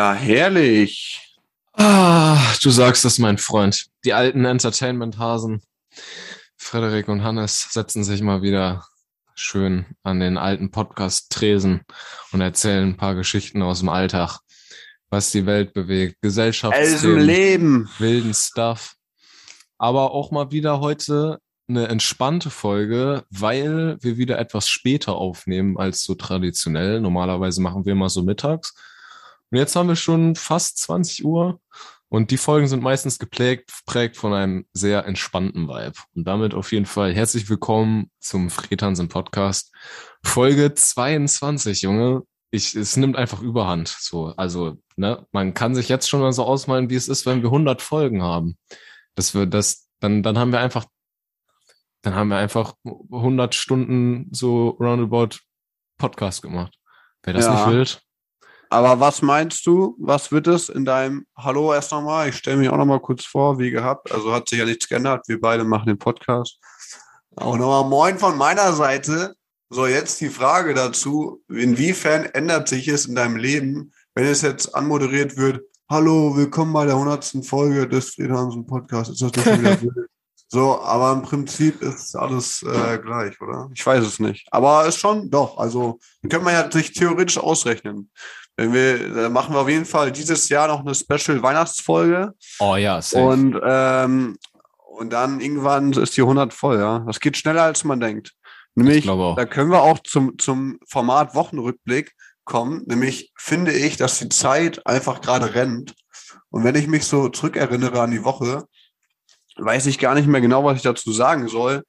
Ja, herrlich. Ah, du sagst es, mein Freund. Die alten Entertainment-Hasen, Frederik und Hannes, setzen sich mal wieder schön an den alten Podcast-Tresen und erzählen ein paar Geschichten aus dem Alltag, was die Welt bewegt, Gesellschaftsthemen, Leben. wilden Stuff. Aber auch mal wieder heute eine entspannte Folge, weil wir wieder etwas später aufnehmen als so traditionell. Normalerweise machen wir mal so mittags. Und jetzt haben wir schon fast 20 Uhr und die Folgen sind meistens geprägt, geprägt von einem sehr entspannten Vibe. Und damit auf jeden Fall herzlich willkommen zum Fredhansen Podcast. Folge 22, Junge. Ich, es nimmt einfach überhand. So, also, ne, man kann sich jetzt schon mal so ausmalen, wie es ist, wenn wir 100 Folgen haben. Das wir das, dann, dann haben wir einfach, dann haben wir einfach 100 Stunden so roundabout Podcast gemacht. Wäre das Ja. nicht wild? Aber was meinst du? Was wird es in deinem Hallo erst nochmal? Ich stelle mich auch nochmal kurz vor, wie gehabt. Also hat sich ja nichts geändert. Wir beide machen den Podcast. Auch nochmal Moin von meiner Seite. So, jetzt die Frage dazu. Inwiefern ändert sich es in deinem Leben, wenn es jetzt anmoderiert wird? Hallo, willkommen bei der 100. Folge des Friedhansen Podcasts. Ist das doch wieder wild? So, aber im Prinzip ist alles äh, gleich, oder? Ich weiß es nicht. Aber ist schon, doch, also könnte man ja sich theoretisch ausrechnen. Wenn wir, da machen wir auf jeden Fall dieses Jahr noch eine Special Weihnachtsfolge Oh ja, safe. und ähm, und dann irgendwann ist die 100 voll, ja. Das geht schneller als man denkt. ich Nämlich, da können wir auch zum zum Format Wochenrückblick kommen. Nämlich finde ich, dass die Zeit einfach gerade rennt. Und wenn ich mich so zurückerinnere an die Woche, weiß ich gar nicht mehr genau, was ich dazu sagen soll,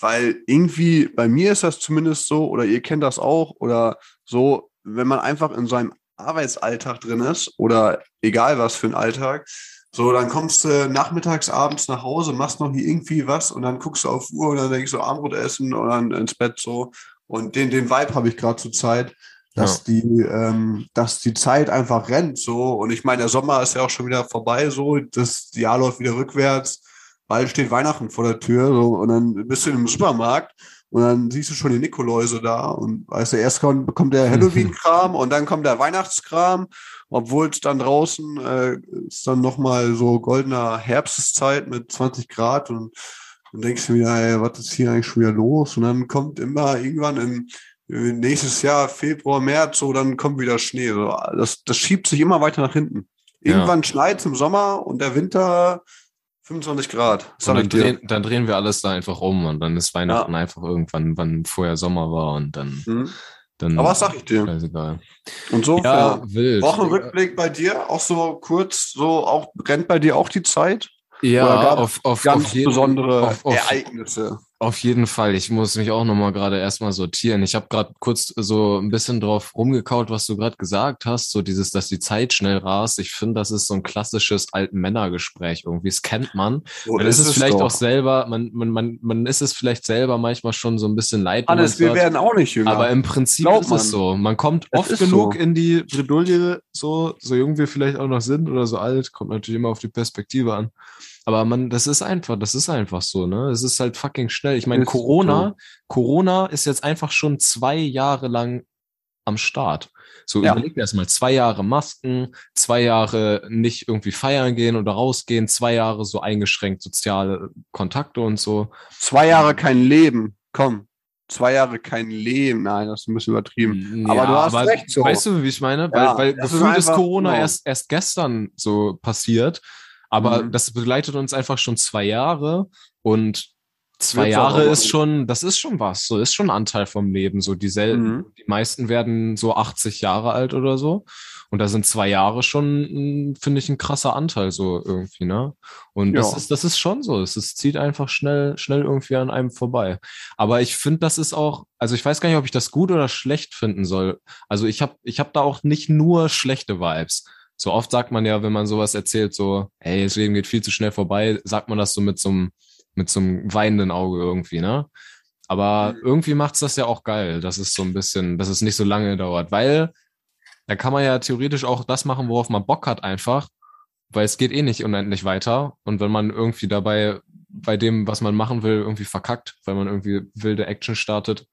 weil irgendwie bei mir ist das zumindest so, oder ihr kennt das auch, oder so, wenn man einfach in seinem Arbeitsalltag drin ist, oder egal was für ein Alltag, so, dann kommst du nachmittags, abends nach Hause, machst noch hier irgendwie was und dann guckst du auf Uhr und dann denkst du Armbrot essen und dann ins Bett so. Und den, den Vibe habe ich gerade zur Zeit, dass die, ähm, dass die Zeit einfach rennt so. Und ich meine, der Sommer ist ja auch schon wieder vorbei, so, das Jahr läuft wieder rückwärts, bald steht Weihnachten vor der Tür, so, und dann bist du im Supermarkt und dann siehst du schon die Nikoläuse da und weißt du, erst kommt, kommt der Halloween-Kram und dann kommt der Weihnachtskram, obwohl es dann draußen äh, ist dann nochmal so goldener Herbstzeit mit 20 Grad und dann denkst du wieder, ey, was ist hier eigentlich schon wieder los? Und dann kommt immer irgendwann im äh, nächstes Jahr, Februar, März, so, dann kommt wieder Schnee. So, das, das schiebt sich immer weiter nach hinten. Ja. Irgendwann schneit im Sommer und der Winter 25 Grad. Sag dann, ich dir. drehen, dann drehen wir alles da einfach um und dann ist Weihnachten einfach irgendwann, wann vorher Sommer war und dann, Mhm. dann Aber was sag ich dir? scheißegal. Und so, Ja, ja. wild. Wochenrückblick bei dir, auch so kurz, so auch rennt bei dir auch die Zeit? Ja, auf, auf, Ganz auf jeden, besondere auf, auf, Ereignisse. Auf jeden Fall. Ich muss mich auch nochmal gerade erstmal sortieren. Ich habe gerade kurz so ein bisschen drauf rumgekaut, was du gerade gesagt hast. So dieses, dass die Zeit schnell rast. Ich finde, das ist so ein klassisches alten Männergespräch irgendwie. Das kennt man. So Man ist es vielleicht doch. auch selber, man, man, man, man ist es vielleicht selber manchmal schon so ein bisschen leid. man's wir werden auch nicht jünger. Aber im Prinzip Glaub ist man. es so. Man kommt Es oft ist genug so. in die Bredouille, so, so jung wir vielleicht auch noch sind oder so alt, kommt natürlich immer auf die Perspektive an. Aber man, das ist einfach, das ist einfach so, ne? Es ist halt fucking schnell. Ich meine, Ist Corona, Corona ist jetzt einfach schon zwei Jahre lang am Start. So Ja. überleg dir erst mal, zwei Jahre Masken, zwei Jahre nicht irgendwie feiern gehen oder rausgehen, zwei Jahre so eingeschränkt soziale Kontakte und so. Zwei Jahre kein Leben. Komm. Zwei Jahre kein Leben. Nein, das ist ein bisschen übertrieben. Aber du hast recht so. Weißt du, wie ich meine? Ja, weil weil das ist gefühlt ist, einfach- Corona genau. erst, erst gestern so passiert. Aber Mhm. das begleitet uns einfach schon zwei Jahre und zwei Jahre ist schon, das ist schon was, so ist schon ein Anteil vom Leben. So die, sel Mhm. die meisten werden so 80 Jahre alt oder so. Und da sind zwei Jahre schon, finde ich, ein krasser Anteil so irgendwie, ne? Und das Ja. ist, das ist schon so. Es ist, zieht einfach schnell, schnell irgendwie an einem vorbei. Aber ich finde, das ist auch, also ich weiß gar nicht, ob ich das gut oder schlecht finden soll. Also ich habe ich hab da auch nicht nur schlechte Vibes. So oft sagt man ja, wenn man sowas erzählt, so, hey, das Leben geht viel zu schnell vorbei, sagt man das so mit so einem, mit so einem weinenden Auge irgendwie, ne? Aber Mhm. irgendwie macht's das ja auch geil, dass es so ein bisschen, dass es nicht so lange dauert, weil da kann man ja theoretisch auch das machen, worauf man Bock hat einfach, weil es geht eh nicht unendlich weiter. Und wenn man irgendwie dabei bei dem, was man machen will, irgendwie verkackt, weil man irgendwie wilde Action startet,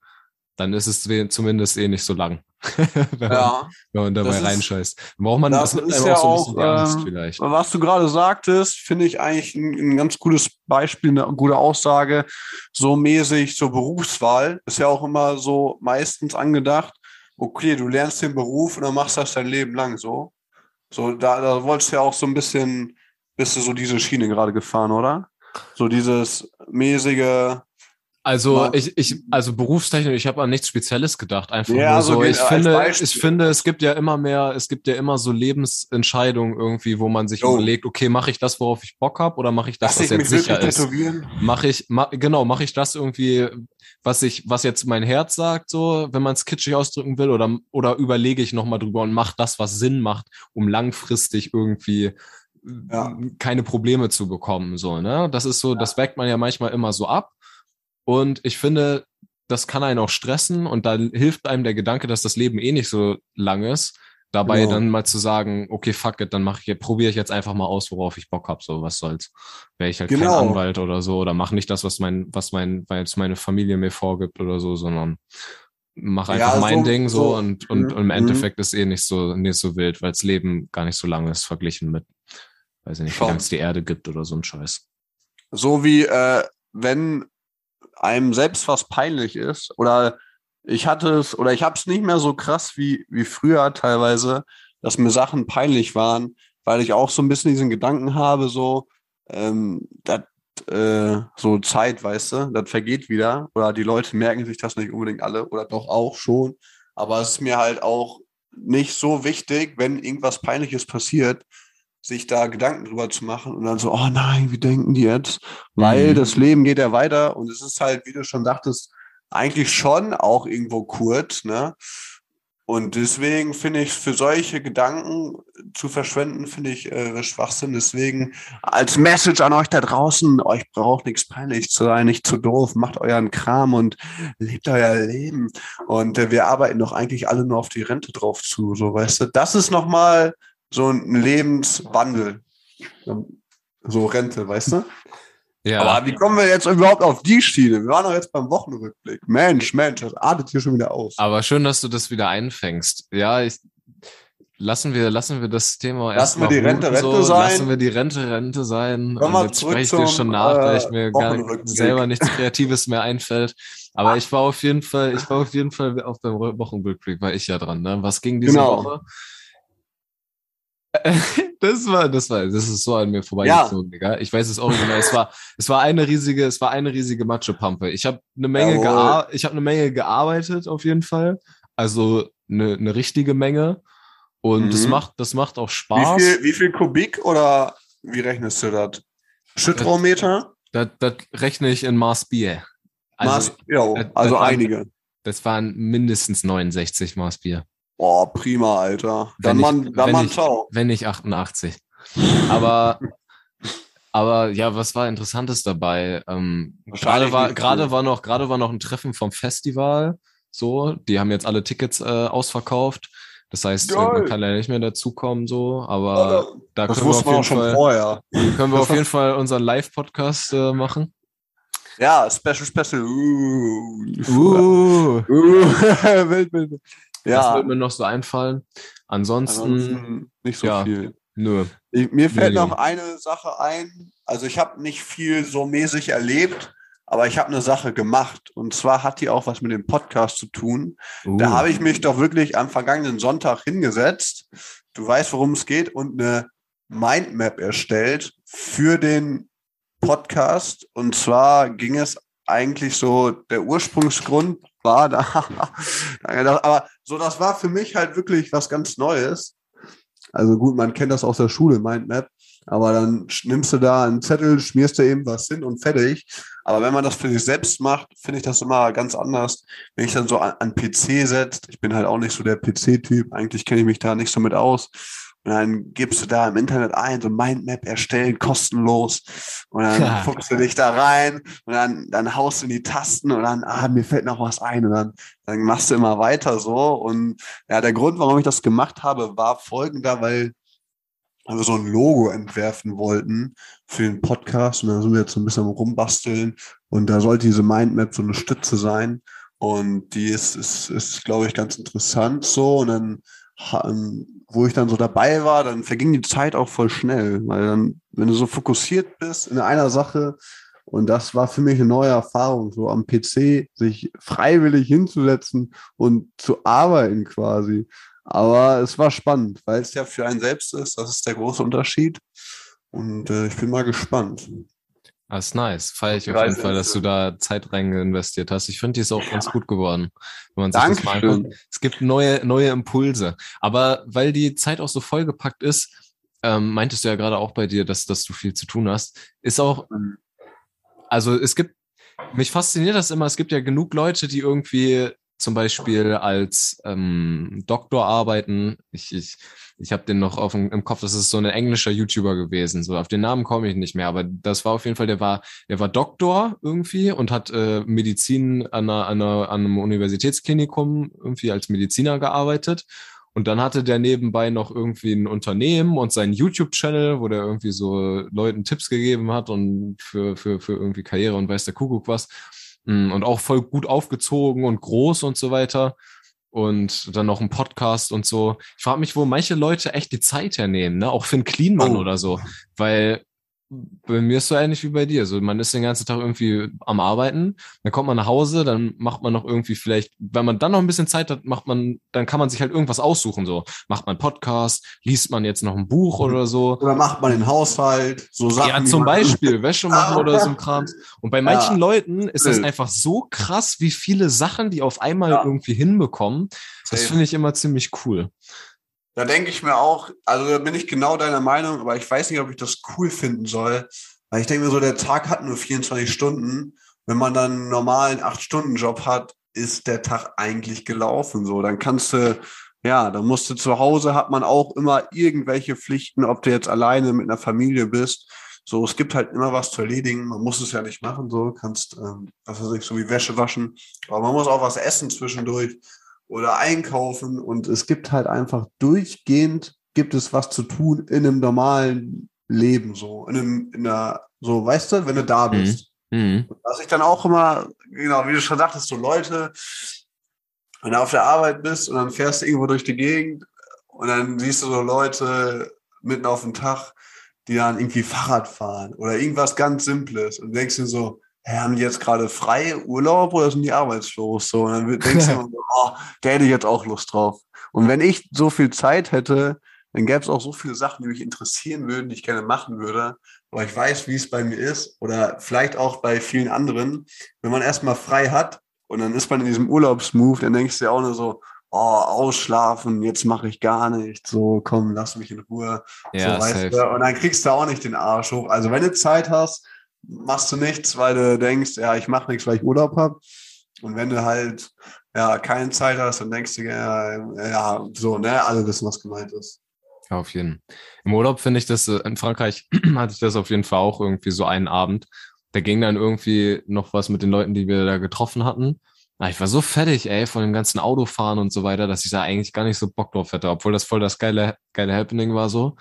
dann ist es zumindest eh nicht so lang. wenn, Ja. man, wenn man dabei reinscheißt. Braucht man Das nimmt ist einem ja auch so ein auch, bisschen die Angst ähm, vielleicht. Was du gerade sagtest, finde ich eigentlich ein, ein ganz gutes Beispiel, eine gute Aussage. So mäßig, so Berufswahl ist ja auch immer so meistens angedacht. Okay, du lernst den Beruf und dann machst du das dein Leben lang so. So, da, da wolltest du ja auch so ein bisschen, bist du so diese Schiene gerade gefahren, oder? So dieses mäßige, Also Mal- ich, ich, also berufstechnisch, ich habe an nichts Spezielles gedacht. Einfach Ja, nur so so. Ich finde, ich finde, es gibt ja immer mehr, es gibt ja immer so Lebensentscheidungen irgendwie, wo man sich Jo. überlegt, okay, mache ich das, worauf ich Bock habe, oder mache ich das, lass was ich jetzt sicher ist? Mache ich, ma, genau, mache ich das irgendwie, was ich, was jetzt mein Herz sagt, so, wenn man es kitschig ausdrücken will, oder, oder überlege ich nochmal drüber und mache das, was Sinn macht, um langfristig irgendwie Ja. keine Probleme zu bekommen, so, ne? Das ist so, das wägt man ja manchmal immer so ab. Und ich finde, das kann einen auch stressen und da hilft einem der Gedanke, dass das Leben eh nicht so lang ist, dabei Genau. dann mal zu sagen, okay, fuck it, dann mache ich, probiere ich jetzt einfach mal aus, worauf ich Bock hab, so was soll's. Wäre ich halt Genau. kein Anwalt oder so oder mach nicht das, was mein, was mein, weil jetzt meine Familie mir vorgibt oder so, sondern mach einfach Ja, mein so- Ding so, so- und, und, Mhm. und im Endeffekt ist eh nicht so, nicht so wild, weil das Leben gar nicht so lang ist, verglichen mit, weiß ich nicht, wie lange es die Erde gibt oder so ein Scheiß. So wie äh, wenn einem selbst was peinlich ist oder ich hatte es oder ich habe es nicht mehr so krass wie, wie früher teilweise, dass mir Sachen peinlich waren, weil ich auch so ein bisschen diesen Gedanken habe, so, ähm, das äh, so Zeit, weißt du, das vergeht wieder oder die Leute merken sich das nicht unbedingt alle oder doch auch schon, aber es ist mir halt auch nicht so wichtig, wenn irgendwas Peinliches passiert, sich da Gedanken drüber zu machen und dann so, oh nein, wie denken die jetzt? Weil Mhm. das Leben geht ja weiter und es ist halt, wie du schon dachtest, eigentlich schon auch irgendwo kurz, ne? Und deswegen finde ich, für solche Gedanken zu verschwenden, finde ich äh, Schwachsinn. Deswegen als Message an euch da draußen, euch braucht nichts peinlich zu sein, nicht zu doof, macht euren Kram und lebt euer Leben. Und äh, wir arbeiten doch eigentlich alle nur auf die Rente drauf zu, so weißt du. Das ist nochmal so ein Lebenswandel. So Rente, weißt du? Ja. Aber wie kommen wir jetzt überhaupt auf die Schiene? Wir waren doch jetzt beim Wochenrückblick. Mensch, Mensch, das artet hier schon wieder aus. Aber schön, dass du das wieder einfängst. Ja, ich, lassen wir, lassen wir das Thema Lassen wir erstmal die Rente Rente sein. Lassen wir die Rente Rente sein. Kommen wir Und jetzt spreche ich dir schon nach, weil ich äh, mir gar Wochenrückblick. selber nichts Kreatives mehr einfällt. Aber ich war auf jeden Fall, ich war auf jeden Fall auf dem Wochenrückblick, war ich ja dran. Ne? Was ging diese Genau. Woche? Das war, das war, das ist so an mir vorbeigezogen, Digga. Ich weiß es auch nicht genau. Es war, es war eine riesige, es war eine riesige Matschepampe. Ich habe eine Menge, gear ich habe eine Menge gearbeitet auf jeden Fall. Also eine, eine richtige Menge. Und das Mhm. macht, das macht auch Spaß. Wie viel, wie viel Kubik oder wie rechnest du das? Schüttrometer? Das, das rechne ich in Maß Bier. Also, Maß, jo, das- also das waren- einige. das waren mindestens 69 Maß Bier. Oh, prima, Alter. Dann Wenn man, dann wenn man ciao. wenn nicht 88. Aber, aber ja, was war Interessantes dabei? Ähm, gerade war, gerade war noch, gerade war noch ein Treffen vom Festival. So, die haben jetzt alle Tickets äh, ausverkauft. Das heißt, äh, Geil. man kann leider nicht mehr dazukommen, so, aber da das können wir auf wusste man auch jeden schon Fall, vorher. können wir auf jeden Fall unseren Live-Podcast äh, machen. Ja, Special, Special. Uh. Uh, Uh. wild, wild, wild. Das Ja, wird mir noch so einfallen. Ansonsten, ansonsten nicht so ja. viel. nö. Ich, mir fällt Nee, noch nee. eine Sache ein. Also ich habe nicht viel so mäßig erlebt, aber ich habe eine Sache gemacht. Und zwar hat die auch was mit dem Podcast zu tun. Uh. Da habe ich mich doch wirklich am vergangenen Sonntag hingesetzt. Du weißt, worum es geht und eine Mindmap erstellt für den Podcast. Und zwar ging es eigentlich so, der Ursprungsgrund war da, aber so, das war für mich halt wirklich was ganz Neues. Also gut, man kennt das aus der Schule, Mindmap. Aber dann nimmst du da einen Zettel, schmierst du eben was hin und fertig. Aber wenn man das für sich selbst macht, finde ich das immer ganz anders. Wenn ich dann so an, an PC setzt, ich bin halt auch nicht so der PC-Typ, eigentlich kenne ich mich da nicht so mit aus. Und dann gibst du da im Internet ein, so Mindmap erstellen, kostenlos. Und dann Ja. fuchst du dich da rein und dann, dann haust du in die Tasten und dann, ah, mir fällt noch was ein. Und dann, dann machst du immer weiter so. Und ja, der Grund, warum ich das gemacht habe, war folgender, weil wir so ein Logo entwerfen wollten für den Podcast. Und da sind wir jetzt so ein bisschen rumbasteln. Und da sollte diese Mindmap so eine Stütze sein. Und die ist, ist, ist glaube ich, ganz interessant so. Und dann, ähm, wo ich dann so dabei war, dann verging die Zeit auch voll schnell. Weil dann, wenn du so fokussiert bist in einer Sache, und das war für mich eine neue Erfahrung, so am PC sich freiwillig hinzusetzen und zu arbeiten quasi. Aber es war spannend, weil es ja für einen selbst ist. Das ist der große Unterschied. Und äh, ich bin mal gespannt. Das ist nice. Feier ich auf jeden Fall, dass du da Zeit rein investiert hast. Ich finde, die ist auch ja. ganz gut geworden. Wenn man sich das mal anguckt. Es gibt neue, neue Impulse. Aber weil die Zeit auch so vollgepackt ist, ähm, meintest du ja gerade auch bei dir, dass, dass du viel zu tun hast, ist auch, mhm. also es gibt, mich fasziniert das immer, es gibt ja genug Leute, die irgendwie zum Beispiel als ähm, Doktor arbeiten. Ich, ich, ich habe den noch auf dem, im Kopf, das ist so ein englischer YouTuber gewesen. So auf den Namen komme ich nicht mehr, aber das war auf jeden Fall, der war, der war Doktor irgendwie und hat äh, Medizin an, einer, an, einer, an einem Universitätsklinikum irgendwie als Mediziner gearbeitet. Und dann hatte der nebenbei noch irgendwie ein Unternehmen und seinen YouTube-Channel, wo der irgendwie so Leuten Tipps gegeben hat und für, für, für irgendwie Karriere und weiß der Kuckuck was. Mm, und auch voll gut aufgezogen und groß und so weiter. Und dann noch ein Podcast und so. Ich frage mich, wo manche Leute echt die Zeit hernehmen, ne? Auch für einen Clean-Mann oh. oder so. Weil bei mir ist so ähnlich wie bei dir. So, man ist den ganzen Tag irgendwie am Arbeiten, dann kommt man nach Hause, dann macht man noch irgendwie vielleicht, wenn man dann noch ein bisschen Zeit hat, macht man, dann kann man sich halt irgendwas aussuchen. So, macht man Podcast, liest man jetzt noch ein Buch oder so. Oder macht man den Haushalt, so Sachen. Ja, zum Beispiel Wäsche machen oder so ein Kram. Und bei manchen ja. Leuten ist das einfach so krass, wie viele Sachen die auf einmal ja. irgendwie hinbekommen. Das finde ich immer ziemlich cool. Da denke ich mir auch, also da bin ich genau deiner Meinung, aber ich weiß nicht, ob ich das cool finden soll. Weil ich denke mir so, der Tag hat nur 24 Stunden. Wenn man dann einen normalen 8-Stunden-Job hat, ist der Tag eigentlich gelaufen. So, dann kannst du, ja, dann musst du zu Hause, hat man auch immer irgendwelche Pflichten, ob du jetzt alleine mit einer Familie bist. So, es gibt halt immer was zu erledigen. Man muss es ja nicht machen, so kannst, ähm, was weiß ich, so wie Wäsche waschen. Aber man muss auch was essen zwischendurch oder einkaufen und es gibt halt einfach durchgehend gibt es was zu tun in einem normalen Leben so, in einem, in einer, so, weißt du, wenn du da mhm. bist. Mhm. Was ich dann auch immer, genau, wie du schon sagtest, so Leute, wenn du auf der Arbeit bist und dann fährst du irgendwo durch die Gegend und dann siehst du so Leute mitten auf dem Tag, die dann irgendwie Fahrrad fahren oder irgendwas ganz Simples und denkst dir so, hey, haben die jetzt gerade frei Urlaub oder sind die arbeitslos? So, und dann denkst du immer so, oh, da hätte ich jetzt auch Lust drauf. Und wenn ich so viel Zeit hätte, dann gäbe es auch so viele Sachen, die mich interessieren würden, die ich gerne machen würde. Aber ich weiß, wie es bei mir ist oder vielleicht auch bei vielen anderen. Wenn man erstmal frei hat und dann ist man in diesem Urlaubsmove, dann denkst du ja auch nur so, oh, ausschlafen, jetzt mache ich gar nichts, so komm, lass mich in Ruhe. Ja, so, weißt du? Und dann kriegst du auch nicht den Arsch hoch. Also wenn du Zeit hast, machst du nichts, weil du denkst, ja, ich mache nichts, weil ich Urlaub habe. Und wenn du halt ja keine Zeit hast, dann denkst du, ja, ja so, ne, alle wissen, was gemeint ist. Ja, auf jeden. Im Urlaub finde ich das, äh, in Frankreich hatte ich das auf jeden Fall auch irgendwie so einen Abend. Da ging dann irgendwie noch was mit den Leuten, die wir da getroffen hatten. Ich war so fertig, ey, von dem ganzen Autofahren und so weiter, dass ich da eigentlich gar nicht so Bock drauf hätte, obwohl das voll das geile, geile Happening war so.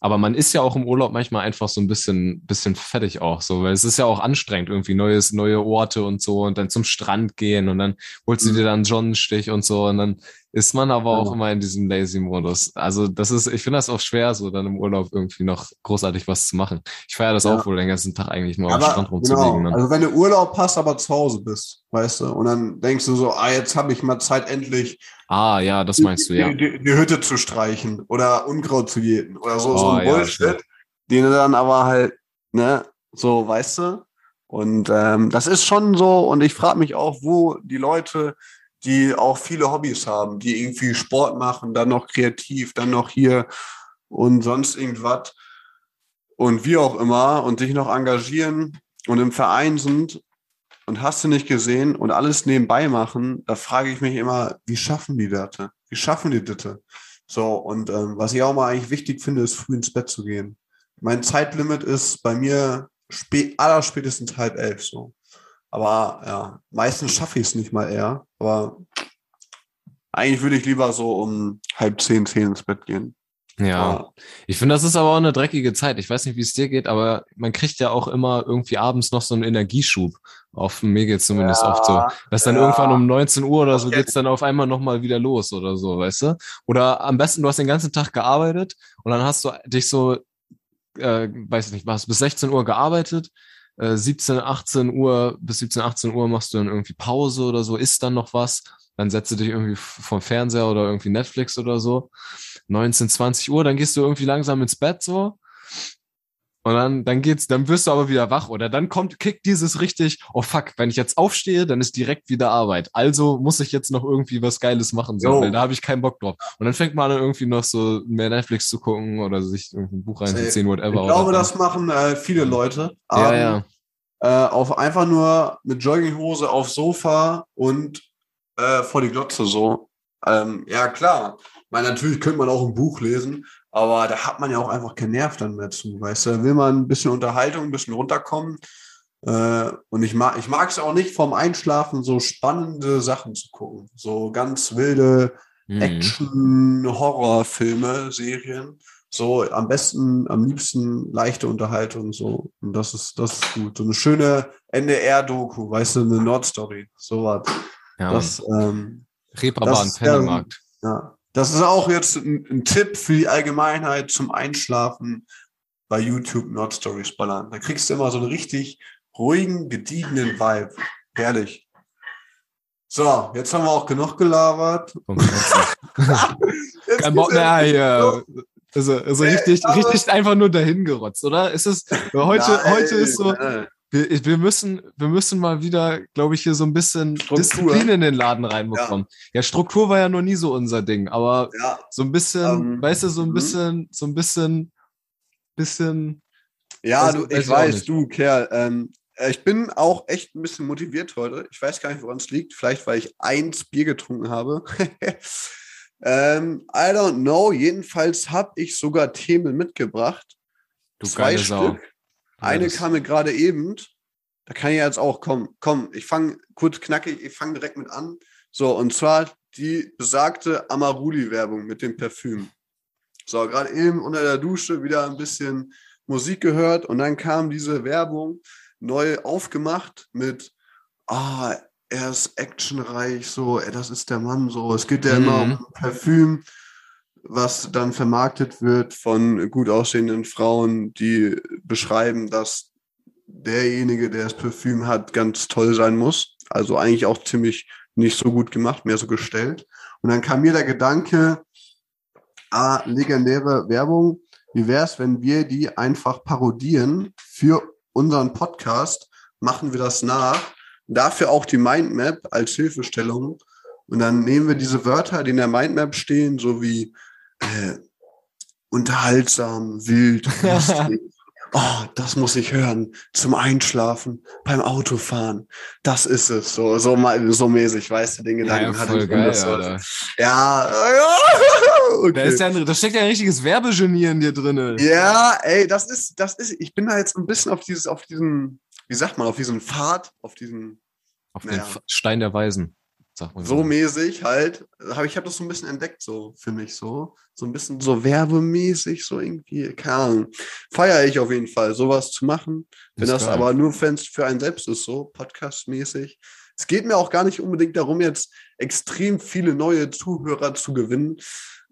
Aber man ist ja auch im Urlaub manchmal einfach so ein bisschen, bisschen fertig auch so, weil es ist ja auch anstrengend, irgendwie neues, neue Orte und so und dann zum Strand gehen und dann holst du mhm. dir dann einen Sonnenstich und so und dann ist man aber auch immer in diesem Lazy-Modus. Also das ist, ich finde das auch schwer, so dann im Urlaub irgendwie noch großartig was zu machen. Ich feiere das ja. auch wohl den ganzen Tag eigentlich nur am Strand rumzulegen. Genau. Also wenn du Urlaub hast, aber zu Hause bist, weißt du, und dann denkst du so, ah, jetzt habe ich mal Zeit endlich. Ah, ja, das meinst die, du, ja. Die, die, Hütte zu streichen oder Unkraut zu jäten oder so, oh, so ein Bullshit, ja, den du dann aber halt, ne, so, weißt du? Und ähm, das ist schon so, und ich frage mich auch, wo die Leute die auch viele Hobbys haben, die irgendwie Sport machen, dann noch kreativ, dann noch hier und sonst irgendwas und wie auch immer und sich noch engagieren und im Verein sind und hast du nicht gesehen und alles nebenbei machen, da frage ich mich immer, wie schaffen die das? Wie schaffen die das? So, und ähm, was ich auch mal eigentlich wichtig finde, ist früh ins Bett zu gehen. Mein Zeitlimit ist bei mir spät, allerspätestens halb elf so. Aber ja, meistens schaffe ich es nicht mal eher. Aber eigentlich würde ich lieber so um halb zehn, zehn ins Bett gehen. Ja, ich finde, das ist aber auch eine dreckige Zeit. Ich weiß nicht, wie es dir geht, aber man kriegt ja auch immer irgendwie abends noch so einen Energieschub. Auf mir geht zumindest Ja, oft so. Dass dann ja. irgendwann um 19 Uhr oder so Okay. geht's dann auf einmal nochmal wieder los oder so, weißt du? Oder am besten, du hast den ganzen Tag gearbeitet und dann hast du dich so, äh, weiß ich nicht, hast bis 16 Uhr gearbeitet, äh, 17, 18 Uhr, bis 17, 18 Uhr machst du dann irgendwie Pause oder so, isst dann noch was, dann setzt du dich irgendwie vom Fernseher oder irgendwie Netflix oder so. 19, 20 Uhr, dann gehst du irgendwie langsam ins Bett so. Und dann, dann geht's, dann wirst du aber wieder wach oder dann kommt, kickt dieses richtig, oh fuck, wenn ich jetzt aufstehe, dann ist direkt wieder Arbeit. Also muss ich jetzt noch irgendwie was Geiles machen, so, weil da habe ich keinen Bock drauf. Und dann fängt man an, irgendwie noch so mehr Netflix zu gucken oder sich irgendein Buch reinzuziehen, whatever. Ich glaube, das machen äh, viele Leute. Ja, abends, ja. Äh, auf einfach nur mit Jogginghose aufs Sofa und äh, vor die Glotze so. Ähm, ja, klar. Meine, natürlich könnte man auch ein Buch lesen, aber da hat man ja auch einfach keinen Nerv dann mehr zu. Weißt du, da will man ein bisschen Unterhaltung, ein bisschen runterkommen. Äh, und ich mag ich mag es auch nicht vorm Einschlafen so spannende Sachen zu gucken. So ganz wilde Mhm. Action-Horrorfilme, Serien. So am besten, am liebsten leichte Unterhaltung so. Und das ist, das ist gut. So eine schöne NDR-Doku, weißt du, eine Nordstory. So was. Ja, Das, ähm, Reeperbahn, das, Pennemarkt. ja. Das ist auch jetzt ein, ein Tipp für die Allgemeinheit zum Einschlafen bei YouTube Nordstories ballern. Da kriegst du immer so einen richtig ruhigen, gediegenen Vibe. Herrlich. So, jetzt haben wir auch genug gelabert. Kein Bock mehr hier. Also, also richtig, richtig einfach nur dahin gerotzt, oder? Ist es, heute, Nein, heute ist so, nein. Wir, wir müssen, wir müssen mal wieder, glaube ich, hier so ein bisschen Struktur. Disziplin in den Laden reinbekommen. Ja. Struktur war ja noch nie so unser Ding, aber Ja, so ein bisschen, Ähm, weißt du, so ein mhm. bisschen, so ein bisschen, bisschen, ja Also, du, ich weiß, du Kerl. Ähm, äh, ich bin auch echt ein bisschen motiviert heute. Ich weiß gar nicht, woran es liegt. Vielleicht, weil ich eins Bier getrunken habe. ähm, I don't know. Jedenfalls habe ich sogar Themen mitgebracht. du Zwei geile Sau. Eine das- kam mir gerade eben. Da kann ich jetzt auch kommen. Komm, ich fange kurz knackig, ich fange direkt mit an. So, und zwar die besagte Amaruli-Werbung mit dem Parfüm. So, gerade eben unter der Dusche wieder ein bisschen Musik gehört und dann kam diese Werbung neu aufgemacht mit, ah, er ist actionreich, so, ey, das ist der Mann, so. Es geht ja immer Mhm. um Parfüm, was dann vermarktet wird von gut aussehenden Frauen, die beschreiben, dass derjenige, der das Parfüm hat, ganz toll sein muss. Also eigentlich auch ziemlich nicht so gut gemacht, mehr so gestellt. Und dann kam mir der Gedanke, ah, legendäre Werbung, wie wäre es, wenn wir die einfach parodieren für unseren Podcast, machen wir das nach, dafür auch die Mindmap als Hilfestellung und dann nehmen wir diese Wörter, die in der Mindmap stehen, so wie äh, unterhaltsam, wild, lustig. Oh, das muss ich hören. Zum Einschlafen, beim Autofahren. Das ist es. So, so, so mäßig, weißt du, den Gedanken ja, hatte ich. geil, das Alter. Ja, ja. Okay. Da, ist ja ein, da steckt ja ein richtiges Werbegenie in dir drin. Ja, ey, das ist, das ist, ich bin da jetzt ein bisschen auf dieses, auf diesen, wie sagt man, auf diesen Pfad, auf diesen, Auf Naja. den Stein der Weisen. So mäßig halt, hab, ich habe das so ein bisschen entdeckt, so für mich so, so ein bisschen so werbemäßig, so irgendwie, keine Ahnung, feiere ich auf jeden Fall, sowas zu machen, wenn das geil. aber nur Fans für einen selbst ist, so Podcast-mäßig. Es geht mir auch gar nicht unbedingt darum, jetzt extrem viele neue Zuhörer zu gewinnen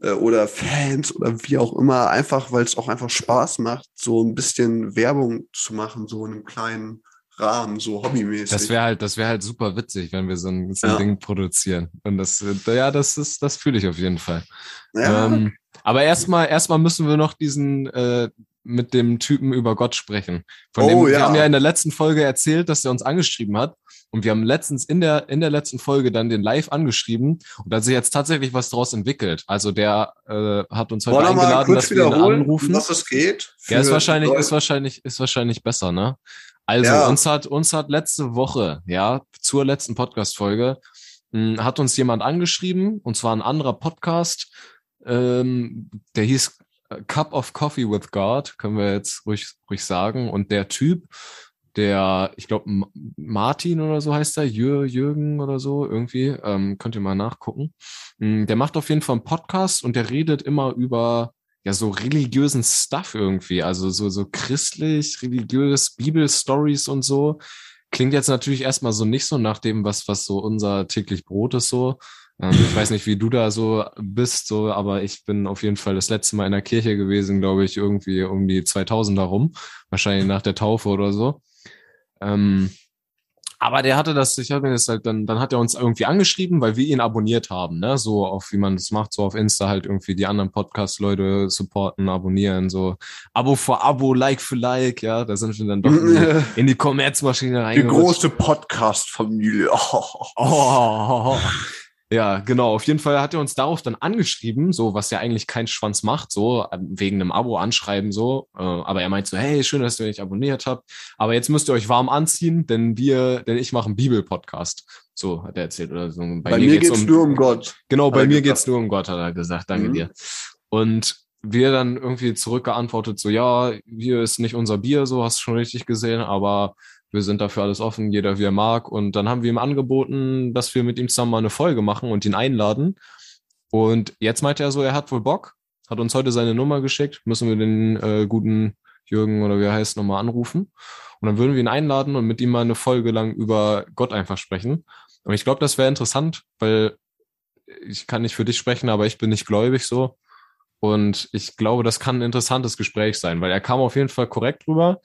äh, oder Fans oder wie auch immer, einfach weil es auch einfach Spaß macht, so ein bisschen Werbung zu machen, so in einem kleinen Rahmen, so hobbymäßig. Das wäre halt, das wäre halt super witzig, wenn wir so ein, so ein Ja. Ding produzieren. Und das, ja, das ist, das fühle ich auf jeden Fall. ja, Ähm, aber erstmal, erstmal müssen wir noch diesen äh, mit dem Typen über Gott sprechen. Von Oh, dem, Wir ja. haben ja in der letzten Folge erzählt, dass er uns angeschrieben hat. Und wir haben letztens in der, in der letzten Folge dann den live angeschrieben. Und da hat sich jetzt tatsächlich was draus entwickelt. Also der äh, hat uns heute Wollen wir eingeladen, dass wir ihn anrufen. was es geht? Ja, ist wahrscheinlich, Leute- ist wahrscheinlich, ist wahrscheinlich besser, ne? Also, Ja. uns hat, uns hat letzte Woche, ja, zur letzten Podcast-Folge, mh, hat uns jemand angeschrieben, und zwar ein anderer Podcast, ähm, der hieß äh, Cup of Coffee with God, können wir jetzt ruhig, ruhig sagen. Und der Typ, der, ich glaube, Martin oder so heißt er, Jür, Jürgen oder so, irgendwie, ähm, könnt ihr mal nachgucken. Mm, Der macht auf jeden Fall einen Podcast und der redet immer über ja, so religiösen Stuff irgendwie, also so, so christlich, religiös, Bibelstories und so. Klingt jetzt natürlich erstmal so nicht so nach dem, was, was so unser täglich Brot ist, so. Ähm, ich weiß nicht, wie du da so bist, so, aber ich bin auf jeden Fall das letzte Mal in der Kirche gewesen, glaube ich, irgendwie um die 2000er rum. Wahrscheinlich nach der Taufe oder so. Ähm, aber der hatte das, ich habe mir das halt dann, dann hat er uns irgendwie angeschrieben, weil wir ihn abonniert haben, ne? So auf wie man das macht, so auf Insta halt irgendwie die anderen Podcast-Leute supporten, abonnieren, so Abo für Abo, Like für Like, ja. Da sind wir dann doch in die, in die Kommerzmaschine Die große Podcast-Familie. Oh. Oh. Ja, genau. Auf jeden Fall hat er uns darauf dann angeschrieben, so was ja eigentlich kein Schwanz macht, so wegen einem Abo anschreiben, so. Äh, aber er meint so, hey, schön, dass ihr mich abonniert habt. Aber jetzt müsst ihr euch warm anziehen, denn wir, denn ich mache einen Bibel-Podcast. So hat er erzählt oder so. Bei, bei mir, mir geht's, um, nur um Gott. Genau, bei mir geht's nur um Gott, hat er gesagt. Danke mhm. dir. Und wir dann irgendwie zurückgeantwortet, so, ja, hier ist nicht unser Bier, so hast du schon richtig gesehen, aber wir sind dafür alles offen, jeder wie er mag. Und dann haben wir ihm angeboten, dass wir mit ihm zusammen mal eine Folge machen und ihn einladen. Und jetzt meinte er so, er hat wohl Bock, hat uns heute seine Nummer geschickt, müssen wir den äh, guten Jürgen oder wie er heißt nochmal anrufen. Und dann würden wir ihn einladen und mit ihm mal eine Folge lang über Gott einfach sprechen. Und ich glaube, das wäre interessant, weil ich kann nicht für dich sprechen, aber ich bin nicht gläubig so. Und ich glaube, das kann ein interessantes Gespräch sein, weil er kam auf jeden Fall korrekt rüber.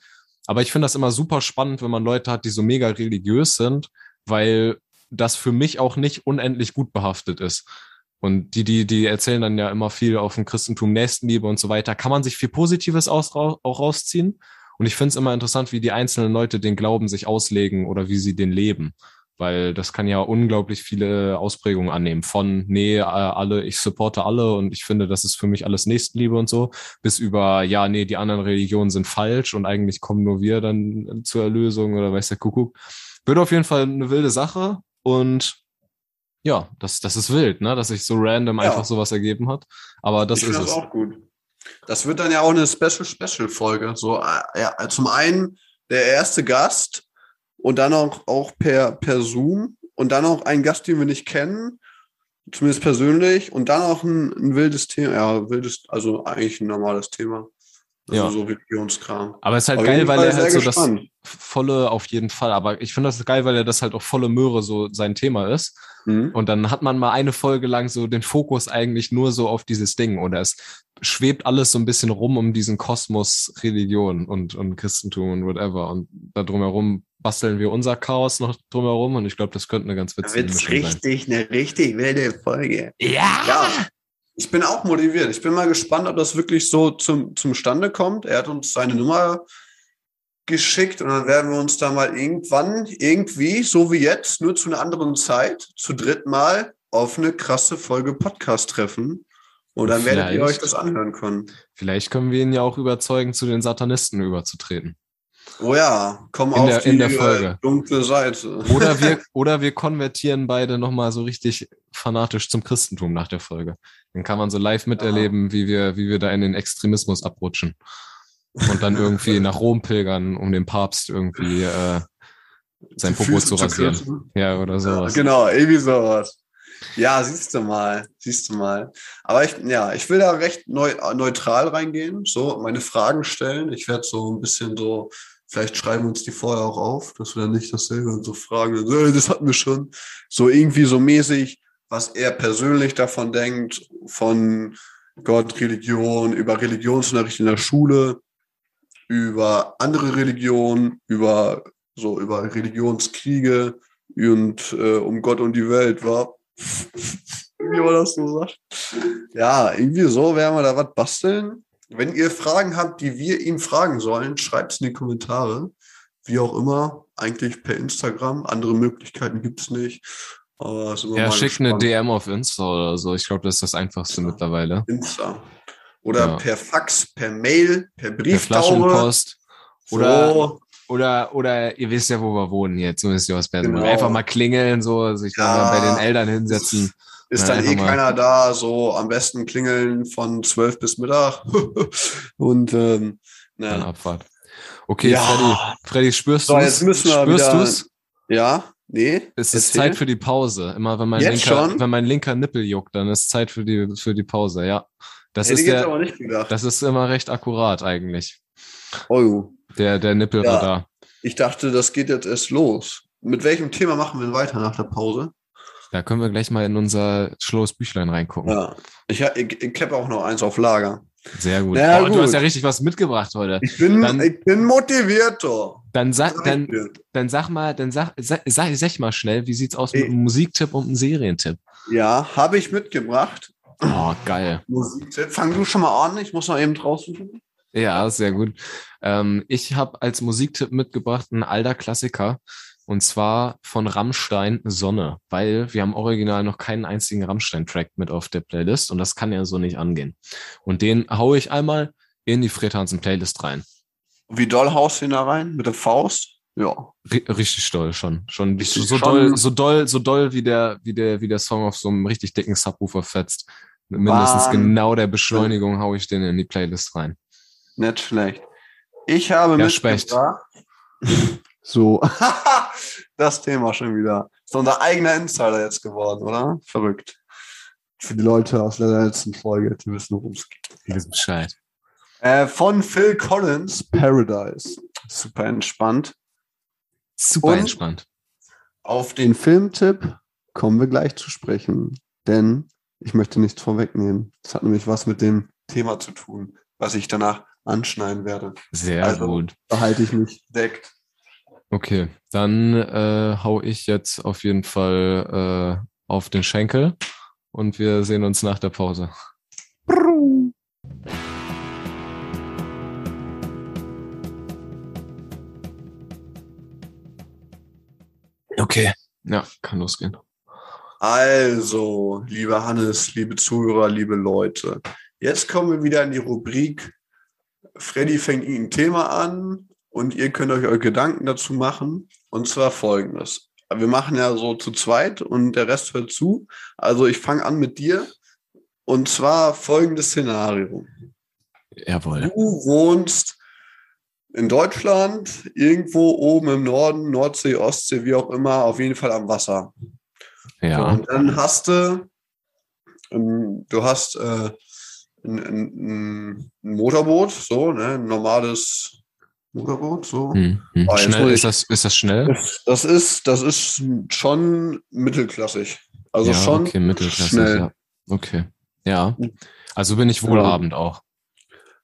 Aber ich finde das immer super spannend, wenn man Leute hat, die so mega religiös sind, weil das für mich auch nicht unendlich gut behaftet ist. Und die, die, die erzählen dann ja immer viel auf dem Christentum, Nächstenliebe und so weiter. Kann man sich viel Positives aus, auch rausziehen? Und ich finde es immer interessant, wie die einzelnen Leute den Glauben sich auslegen oder wie sie den leben weil das kann ja unglaublich viele Ausprägungen annehmen. Von, nee, äh, alle, ich supporte alle und ich finde, das ist für mich alles Nächstenliebe und so, bis über, ja, nee, die anderen Religionen sind falsch und eigentlich kommen nur wir dann zur Erlösung oder weiß der Kuckuck. Wird auf jeden Fall eine wilde Sache und ja, das, das ist wild, ne, dass sich so random ja. einfach sowas ergeben hat. Aber das ich ist es. Das auch gut. Das wird dann ja auch eine Special-Special-Folge. So, äh, ja, zum einen der erste Gast, und dann auch, auch per, per Zoom und dann auch einen Gast, den wir nicht kennen, zumindest persönlich, und dann auch ein, ein wildes Thema, ja, wildes, also eigentlich ein normales Thema. Also ja. so Religionskram. Aber es ist halt aber geil, weil er halt so gespannt. das volle auf jeden Fall. Aber ich finde das geil, weil er das halt auch volle Möhre so sein Thema ist. Mhm. Und dann hat man mal eine Folge lang so den Fokus eigentlich nur so auf dieses Ding. Oder es schwebt alles so ein bisschen rum um diesen Kosmos Religion und, und Christentum und whatever. Und da drumherum basteln wir unser Chaos noch drumherum und ich glaube, das könnte eine ganz witzige da Mischung richtig, sein. eine richtig wilde Folge. Ja! ja! Ich bin auch motiviert. Ich bin mal gespannt, ob das wirklich so zum, zum Stande kommt. Er hat uns seine Nummer geschickt und dann werden wir uns da mal irgendwann, irgendwie, so wie jetzt, nur zu einer anderen Zeit, zu dritt mal auf eine krasse Folge Podcast treffen. Und dann werdet ihr euch das anhören können. Vielleicht können wir ihn ja auch überzeugen, zu den Satanisten überzutreten. Oh ja, komm in auf der, die in der Folge. dunkle Seite. Oder wir, oder wir konvertieren beide nochmal so richtig fanatisch zum Christentum nach der Folge. Dann kann man so live miterleben, ja. wie wir, wie wir da in den Extremismus abrutschen. Und dann irgendwie nach Rom pilgern, um den Papst irgendwie äh, sein Popo zu rasieren. Zu ja, oder sowas. Ja, genau, irgendwie sowas. Ja, siehst du mal, siehst du mal. Aber ich, ja, ich will da recht neu, neutral reingehen, so meine Fragen stellen. Ich werde so ein bisschen so Vielleicht schreiben uns die vorher auch auf, dass wir dann nicht dasselbe und so fragen, das hatten wir schon. So irgendwie so mäßig, was er persönlich davon denkt, von Gott, Religion, über Religionsunterricht in der Schule, über andere Religionen, über so über Religionskriege und äh, um Gott und die Welt war. Wie man das so sagt. Ja, irgendwie so werden wir da was basteln. Wenn ihr Fragen habt, die wir ihm fragen sollen, schreibt es in die Kommentare. Wie auch immer, eigentlich per Instagram. Andere Möglichkeiten gibt es nicht. Aber ja, schickt eine DM auf Insta oder so. Ich glaube, das ist das Einfachste ja. mittlerweile. Insta. Oder ja. per Fax, per Mail, per Brieftaube. Per Flaschenpost. Oder, so. oder, oder ihr wisst ja, wo wir wohnen jetzt. Ist ja was genau. Einfach mal klingeln, so, sich ja. bei den Eltern hinsetzen. Ist dann eh keiner da, so am besten klingeln von zwölf bis Mittag. und ähm, na. Dann Abfahrt. Okay, ja. Freddy, Freddy, spürst so, du es? Spürst du es? Ja, nee. Es ist Zeit für die Pause. Immer wenn mein, linker, wenn mein linker Nippel juckt, dann ist Zeit für die, für die Pause, ja. Das Hätte ist der, das ist immer recht akkurat eigentlich. oh, Der, der Nippelradar. ich dachte, das geht jetzt erst los. Mit welchem Thema machen wir weiter nach der Pause? Da können wir gleich mal in unser schlaues Büchlein reingucken. Ja. Ich, ich, ich habe auch noch eins auf Lager. Sehr gut. Ja, oh, Du gut. hast ja richtig was mitgebracht heute. Ich bin, Dann- ich bin motivierter. Dann sag, Sag dann, dann sag mal, dann sag, sag, sag, sag mal schnell, wie sieht's aus mit einem Musiktipp und einem Serientipp? Ja, habe ich mitgebracht. Oh, geil. Musiktipp. Fang du schon mal an. Ich muss noch eben raussuchen. Ja, sehr gut. Ähm, ich habe als Musiktipp mitgebracht einen alter Klassiker. Und zwar von Rammstein Sonne, weil wir haben original noch keinen einzigen Rammstein-Track mit auf der Playlist und das kann ja so nicht angehen. Und den haue ich einmal in die Fred Hansen Playlist rein. Wie doll haust du ihn da rein? Mit der Faust? Ja. Ri- Richtig doll schon. Schon Richtig so schon. doll, so doll, so doll wie der, wie der, wie der Song auf so einem richtig dicken Subwoofer fetzt. Mit mindestens Wahnsinn. genau der Beschleunigung haue ich den in die Playlist rein. Nicht schlecht. Ich habe Ja, mitgebracht. So. das Thema schon wieder. Ist unser eigener Insider jetzt geworden, oder? Verrückt. Für die Leute aus der letzten Folge, die wissen, worum es geht. Ihr wisst Bescheid. Äh, von Phil Collins, Paradise. Super entspannt. Super Und- entspannt. Auf den Filmtipp kommen wir gleich zu sprechen, denn ich möchte nichts vorwegnehmen. Es hat nämlich was mit dem Thema zu tun, was ich danach anschneiden werde. Sehr Also- gut. Da halte ich mich deckt. Okay, dann äh, hau ich jetzt auf jeden Fall äh, auf den Schenkel und wir sehen uns nach der Pause. Okay. Ja, kann losgehen. Also, lieber Hannes, liebe Zuhörer, liebe Leute, jetzt kommen wir wieder in die Rubrik. Freddy fängt ein Thema an und ihr könnt euch eure Gedanken dazu machen. Und zwar folgendes. Wir machen ja so zu zweit und der Rest hört zu. Also ich fange an mit dir. Und zwar folgendes Szenario. Jawohl. Du wohnst in Deutschland, irgendwo oben im Norden, Nordsee, Ostsee, wie auch immer, auf jeden Fall am Wasser. Ja. und dann hast du, ähm, du hast äh, ein, ein, ein Motorboot, so, ne, ein normales Motorboot, so. Hm, hm. Oh, jetzt Schnell, ist ich- das, ist das schnell? Das, das ist, das ist schon mittelklassig. Also ja, schon okay, mittelklassig, schnell. ja. Okay. Ja. Also bin ich wohlhabend auch.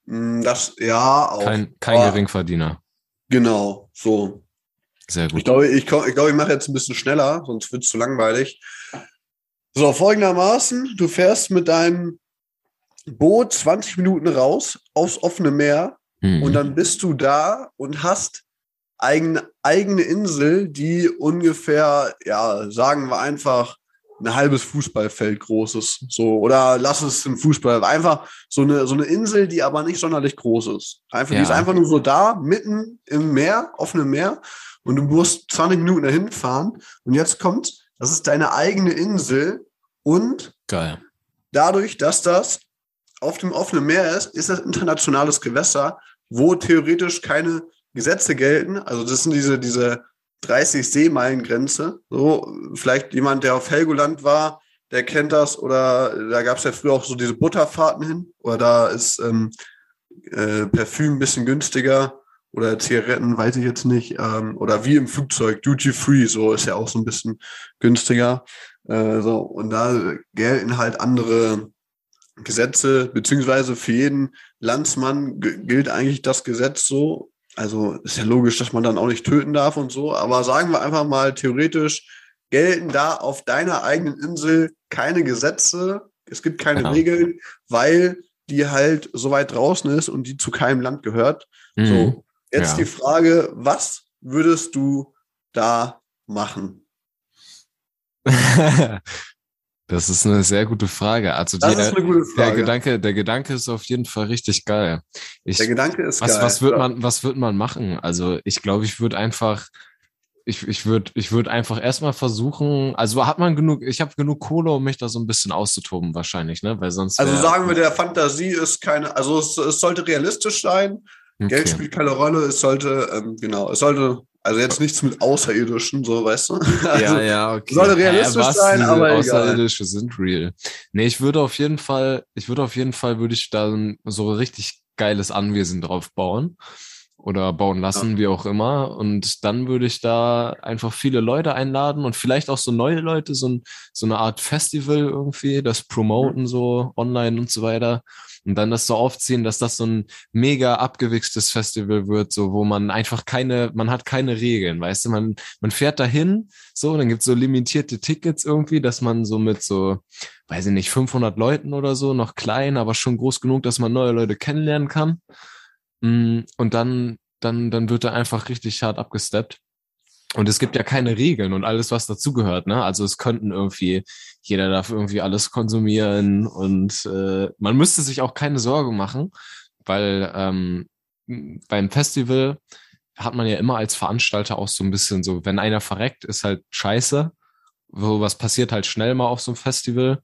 Mm, Das, ja, auch. Kein, kein Aber Geringverdiener. Genau, so. Sehr Ich gut. glaube, ich, ich, glaube, ich mache jetzt ein bisschen schneller, sonst wird es zu langweilig. So, folgendermaßen, du fährst mit deinem Boot 20 Minuten raus aufs offene Meer Mhm. und dann bist du da und hast eigene, eigene Insel, die ungefähr, ja, sagen wir einfach, ein halbes Fußballfeld großes. So, oder lass es ein Fußball. Einfach so eine, so eine Insel, die aber nicht sonderlich groß ist. Einfach, die Ja. ist einfach nur so da, mitten im Meer, offenem Meer. Und du musst 20 Minuten dahin fahren. Und jetzt kommt, das ist deine eigene Insel. Und Geil. dadurch, dass das auf dem offenen Meer ist, ist das internationales Gewässer, wo theoretisch keine Gesetze gelten. Also das sind diese, diese 30 Seemeilen-Grenze. So, vielleicht jemand, der auf Helgoland war, der kennt das. Oder da gab es ja früher auch so diese Butterfahrten hin. Oder da ist ähm, äh, Parfüm ein bisschen günstiger. Oder Zigaretten, weiß ich jetzt nicht. Ähm, oder wie im Flugzeug, Duty Free, so ist ja auch so ein bisschen günstiger. Äh, so, und da gelten halt andere Gesetze, beziehungsweise für jeden Landsmann gilt eigentlich das Gesetz so. Also ist ja logisch, dass man dann auch nicht töten darf und so, aber sagen wir einfach mal, theoretisch gelten da auf deiner eigenen Insel keine Gesetze, es gibt keine Genau. Regeln, weil die halt so weit draußen ist und die zu keinem Land gehört. Mhm. So, jetzt Ja. die Frage, was würdest du da machen? das ist eine sehr gute Frage. Also Das die, ist eine gute der Frage. Gedanke, der Gedanke ist auf jeden Fall richtig geil. Ich, Der Gedanke ist was, geil. was wird man, was wird man machen? Also ich glaube, ich würde einfach, ich, ich würde, ich würde einfach erstmal versuchen, also hat man genug, ich habe genug Kohle, um mich da so ein bisschen auszutoben wahrscheinlich, ne? Weil sonst. Also sagen wir, der Fantasie ist keine, also es, es sollte realistisch sein. okay. Geld spielt keine Rolle. Es sollte, ähm, genau, es sollte Also jetzt nichts mit Außerirdischen, so weißt du. Also, ja, ja, okay. Soll realistisch was? sein, aber egal. Außerirdische sind real. Nee, ich würde auf jeden Fall, ich würde auf jeden Fall, würde ich dann so richtig geiles Anwesen drauf bauen oder bauen lassen, wie auch immer. Und dann würde ich da einfach viele Leute einladen und vielleicht auch so neue Leute, so, ein, so eine Art Festival irgendwie, das promoten so online und so weiter. Und dann das so aufziehen, dass das so ein mega abgewichstes Festival wird, so wo man einfach keine, man hat keine Regeln, weißt du, man, man fährt dahin, so, dann gibt's so limitierte Tickets irgendwie, dass man so mit so, weiß ich nicht, 500 Leuten oder so, noch klein, aber schon groß genug, dass man neue Leute kennenlernen kann. Mm, Und dann, dann, dann wird er einfach richtig hart abgesteppt. Und es gibt ja keine Regeln und alles, was dazugehört, ne? Also es könnten irgendwie, jeder darf irgendwie alles konsumieren und äh, man müsste sich auch keine Sorgen machen, weil ähm, beim Festival hat man ja immer als Veranstalter auch so ein bisschen so, wenn einer verreckt, ist halt scheiße. So was passiert halt schnell mal auf so einem Festival.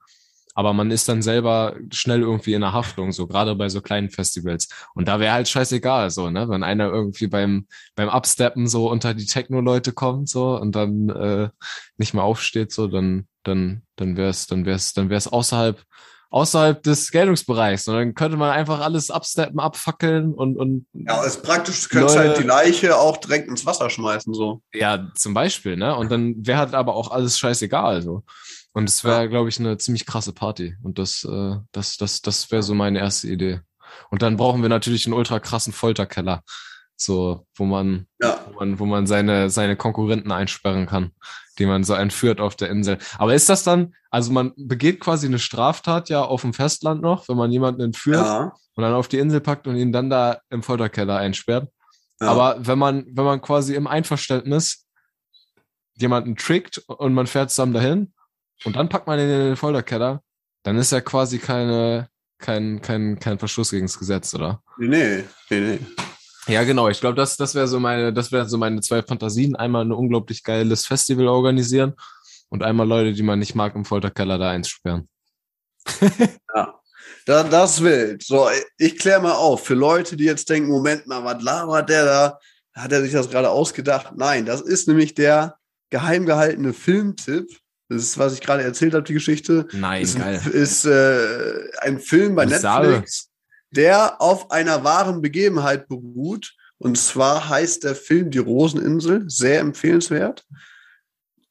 Aber man ist dann selber schnell irgendwie in der Haftung, so gerade bei so kleinen Festivals. Und da wäre halt scheißegal, so, ne? Wenn einer irgendwie beim, beim Upsteppen so unter die Techno-Leute kommt, so, und dann äh, nicht mehr aufsteht, so, dann, dann, dann wär's, dann wär's, dann wär's außerhalb, außerhalb des Geltungsbereichs. Und dann könnte man einfach alles absteppen, abfackeln und, und Ja, ist praktisch, du könntest Leute- halt die Leiche auch direkt ins Wasser schmeißen, so. Ja, zum Beispiel, ne? Und dann wäre halt aber auch alles scheißegal, so. Und es wäre, glaube ich, eine ziemlich krasse Party. Und das, äh, das, das, das wäre so meine erste Idee. Und dann brauchen wir natürlich einen ultra krassen Folterkeller. So, wo man, Ja. wo man, wo man seine, seine Konkurrenten einsperren kann, die man so entführt auf der Insel. Aber ist das dann, also man begeht quasi eine Straftat ja auf dem Festland noch, wenn man jemanden entführt Ja. und dann auf die Insel packt und ihn dann da im Folterkeller einsperrt. ja. Aber wenn man, wenn man quasi im Einverständnis jemanden trickt und man fährt zusammen dahin und dann packt man ihn in den Folterkeller, dann ist ja quasi keine, kein, kein, kein Verstoß gegen das Gesetz, oder? Nee, nee, nee. Ja, genau. Ich glaube, das, das wäre so meine, das wären so meine zwei Fantasien. Einmal ein unglaublich geiles Festival organisieren und einmal Leute, die man nicht mag, im Folterkeller da einsperren. Ja. Da, das wild. So, ich kläre mal auf. Für Leute, die jetzt denken, Moment mal, was labert der da? Hat er sich das gerade ausgedacht? Nein, das ist nämlich der geheim gehaltene Filmtipp. Das ist, was ich gerade erzählt habe, die Geschichte. Nein, ist, geil. ist äh, ein Film bei Ich Netflix, der auf einer wahren Begebenheit beruht. Und zwar heißt der Film Die Roseninsel. Sehr empfehlenswert.